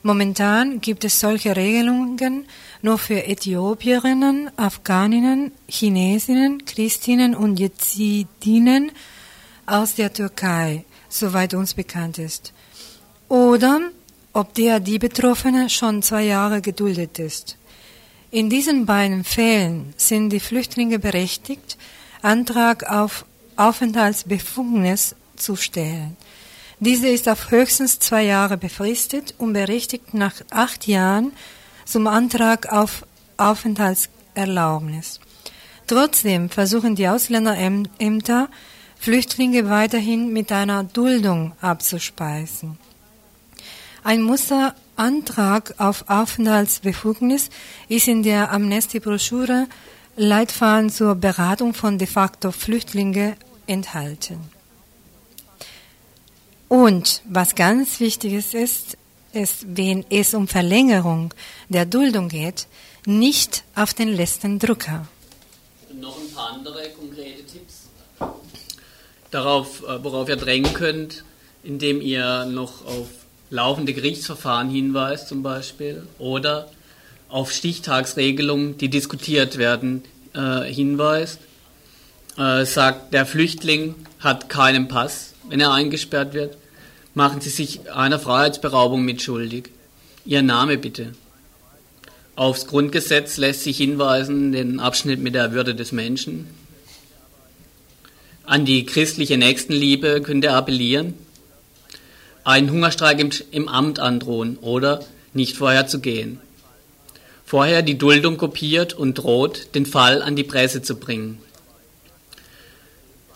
Momentan gibt es solche Regelungen nur für Äthiopierinnen, Afghaninnen, Chinesinnen, Christinnen und Jezidinnen aus der Türkei, soweit uns bekannt ist. Oder ob der die Betroffene schon zwei Jahre geduldet ist. In diesen beiden Fällen sind die Flüchtlinge berechtigt, Antrag auf Aufenthaltsbefugnis zu stellen. Diese ist auf höchstens zwei Jahre befristet und berechtigt nach acht Jahren zum Antrag auf Aufenthaltserlaubnis. Trotzdem versuchen die Ausländerämter, Flüchtlinge weiterhin mit einer Duldung abzuspeisen. Ein Musterantrag auf Aufenthaltsbefugnis ist in der Amnesty-Broschüre Leitfaden zur Beratung von de facto Flüchtlinge enthalten. Und was ganz wichtig ist, ist, wenn es um Verlängerung der Duldung geht, nicht auf den letzten Drucker. Noch ein paar andere konkrete Tipps, darauf, äh, worauf ihr drängen könnt, indem ihr noch auf laufende Gerichtsverfahren hinweist zum Beispiel oder auf Stichtagsregelungen, die diskutiert werden, äh, hinweist. Äh, sagt, der Flüchtling hat keinen Pass, wenn er eingesperrt wird machen Sie sich einer Freiheitsberaubung mitschuldig. Ihr Name bitte. Aufs Grundgesetz lässt sich hinweisen, den Abschnitt mit der Würde des Menschen. An die christliche Nächstenliebe könnt ihr appellieren. Einen Hungerstreik im, im Amt androhen oder nicht vorher zu gehen. Vorher die Duldung kopiert und droht, den Fall an die Presse zu bringen.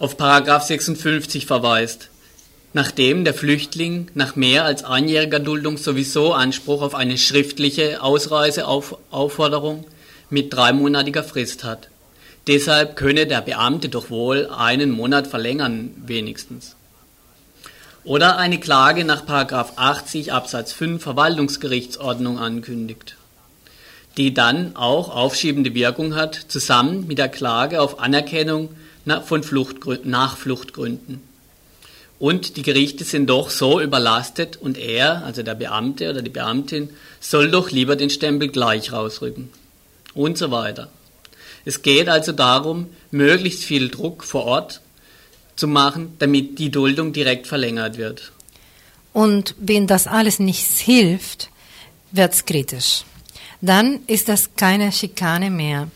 Auf Paragraph 56 verweist, nachdem der Flüchtling nach mehr als einjähriger Duldung sowieso Anspruch auf eine schriftliche Ausreiseaufforderung mit dreimonatiger Frist hat. Deshalb könne der Beamte doch wohl einen Monat verlängern, wenigstens. Oder eine Klage nach 80 Absatz 5 Verwaltungsgerichtsordnung ankündigt, die dann auch aufschiebende Wirkung hat, zusammen mit der Klage auf Anerkennung von Fluchtgründen, nach Fluchtgründen. Und die Gerichte sind doch so überlastet und er, also der Beamte oder die Beamtin, soll doch lieber den Stempel gleich rausrücken. Und so weiter. Es geht also darum, möglichst viel Druck vor Ort zu machen, damit die Duldung direkt verlängert wird. Und wenn das alles nichts hilft, wird es kritisch. Dann ist das keine Schikane mehr,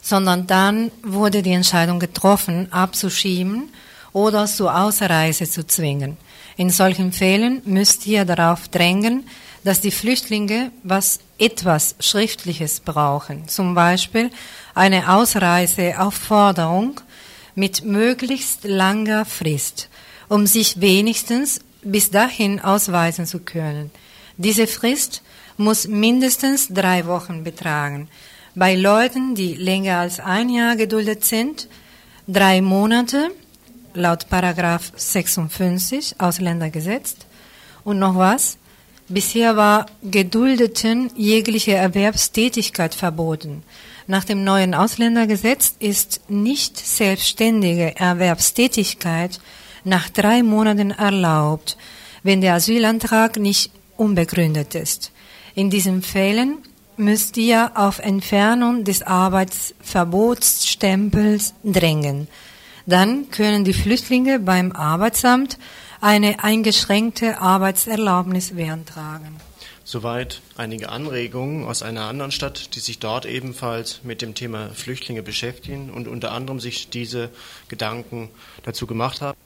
sondern dann wurde die Entscheidung getroffen, abzuschieben oder zur Ausreise zu zwingen. In solchen Fällen müsst ihr darauf drängen, dass die Flüchtlinge was etwas Schriftliches brauchen, zum Beispiel eine Ausreiseaufforderung mit möglichst langer Frist, um sich wenigstens bis dahin ausweisen zu können. Diese Frist muss mindestens drei Wochen betragen. Bei Leuten, die länger als ein Jahr geduldet sind, drei Monate laut Paragraph 56 Ausländergesetz. Und noch was? Bisher war Geduldeten jegliche Erwerbstätigkeit verboten. Nach dem neuen Ausländergesetz ist nicht selbstständige Erwerbstätigkeit nach drei Monaten erlaubt, wenn der Asylantrag nicht unbegründet ist. In diesen Fällen müsst ihr auf Entfernung des Arbeitsverbotsstempels drängen. Dann können die Flüchtlinge beim Arbeitsamt eine eingeschränkte Arbeitserlaubnis beantragen. Soweit einige Anregungen aus einer anderen Stadt, die sich dort ebenfalls mit dem Thema Flüchtlinge beschäftigen und unter anderem sich diese Gedanken dazu gemacht haben.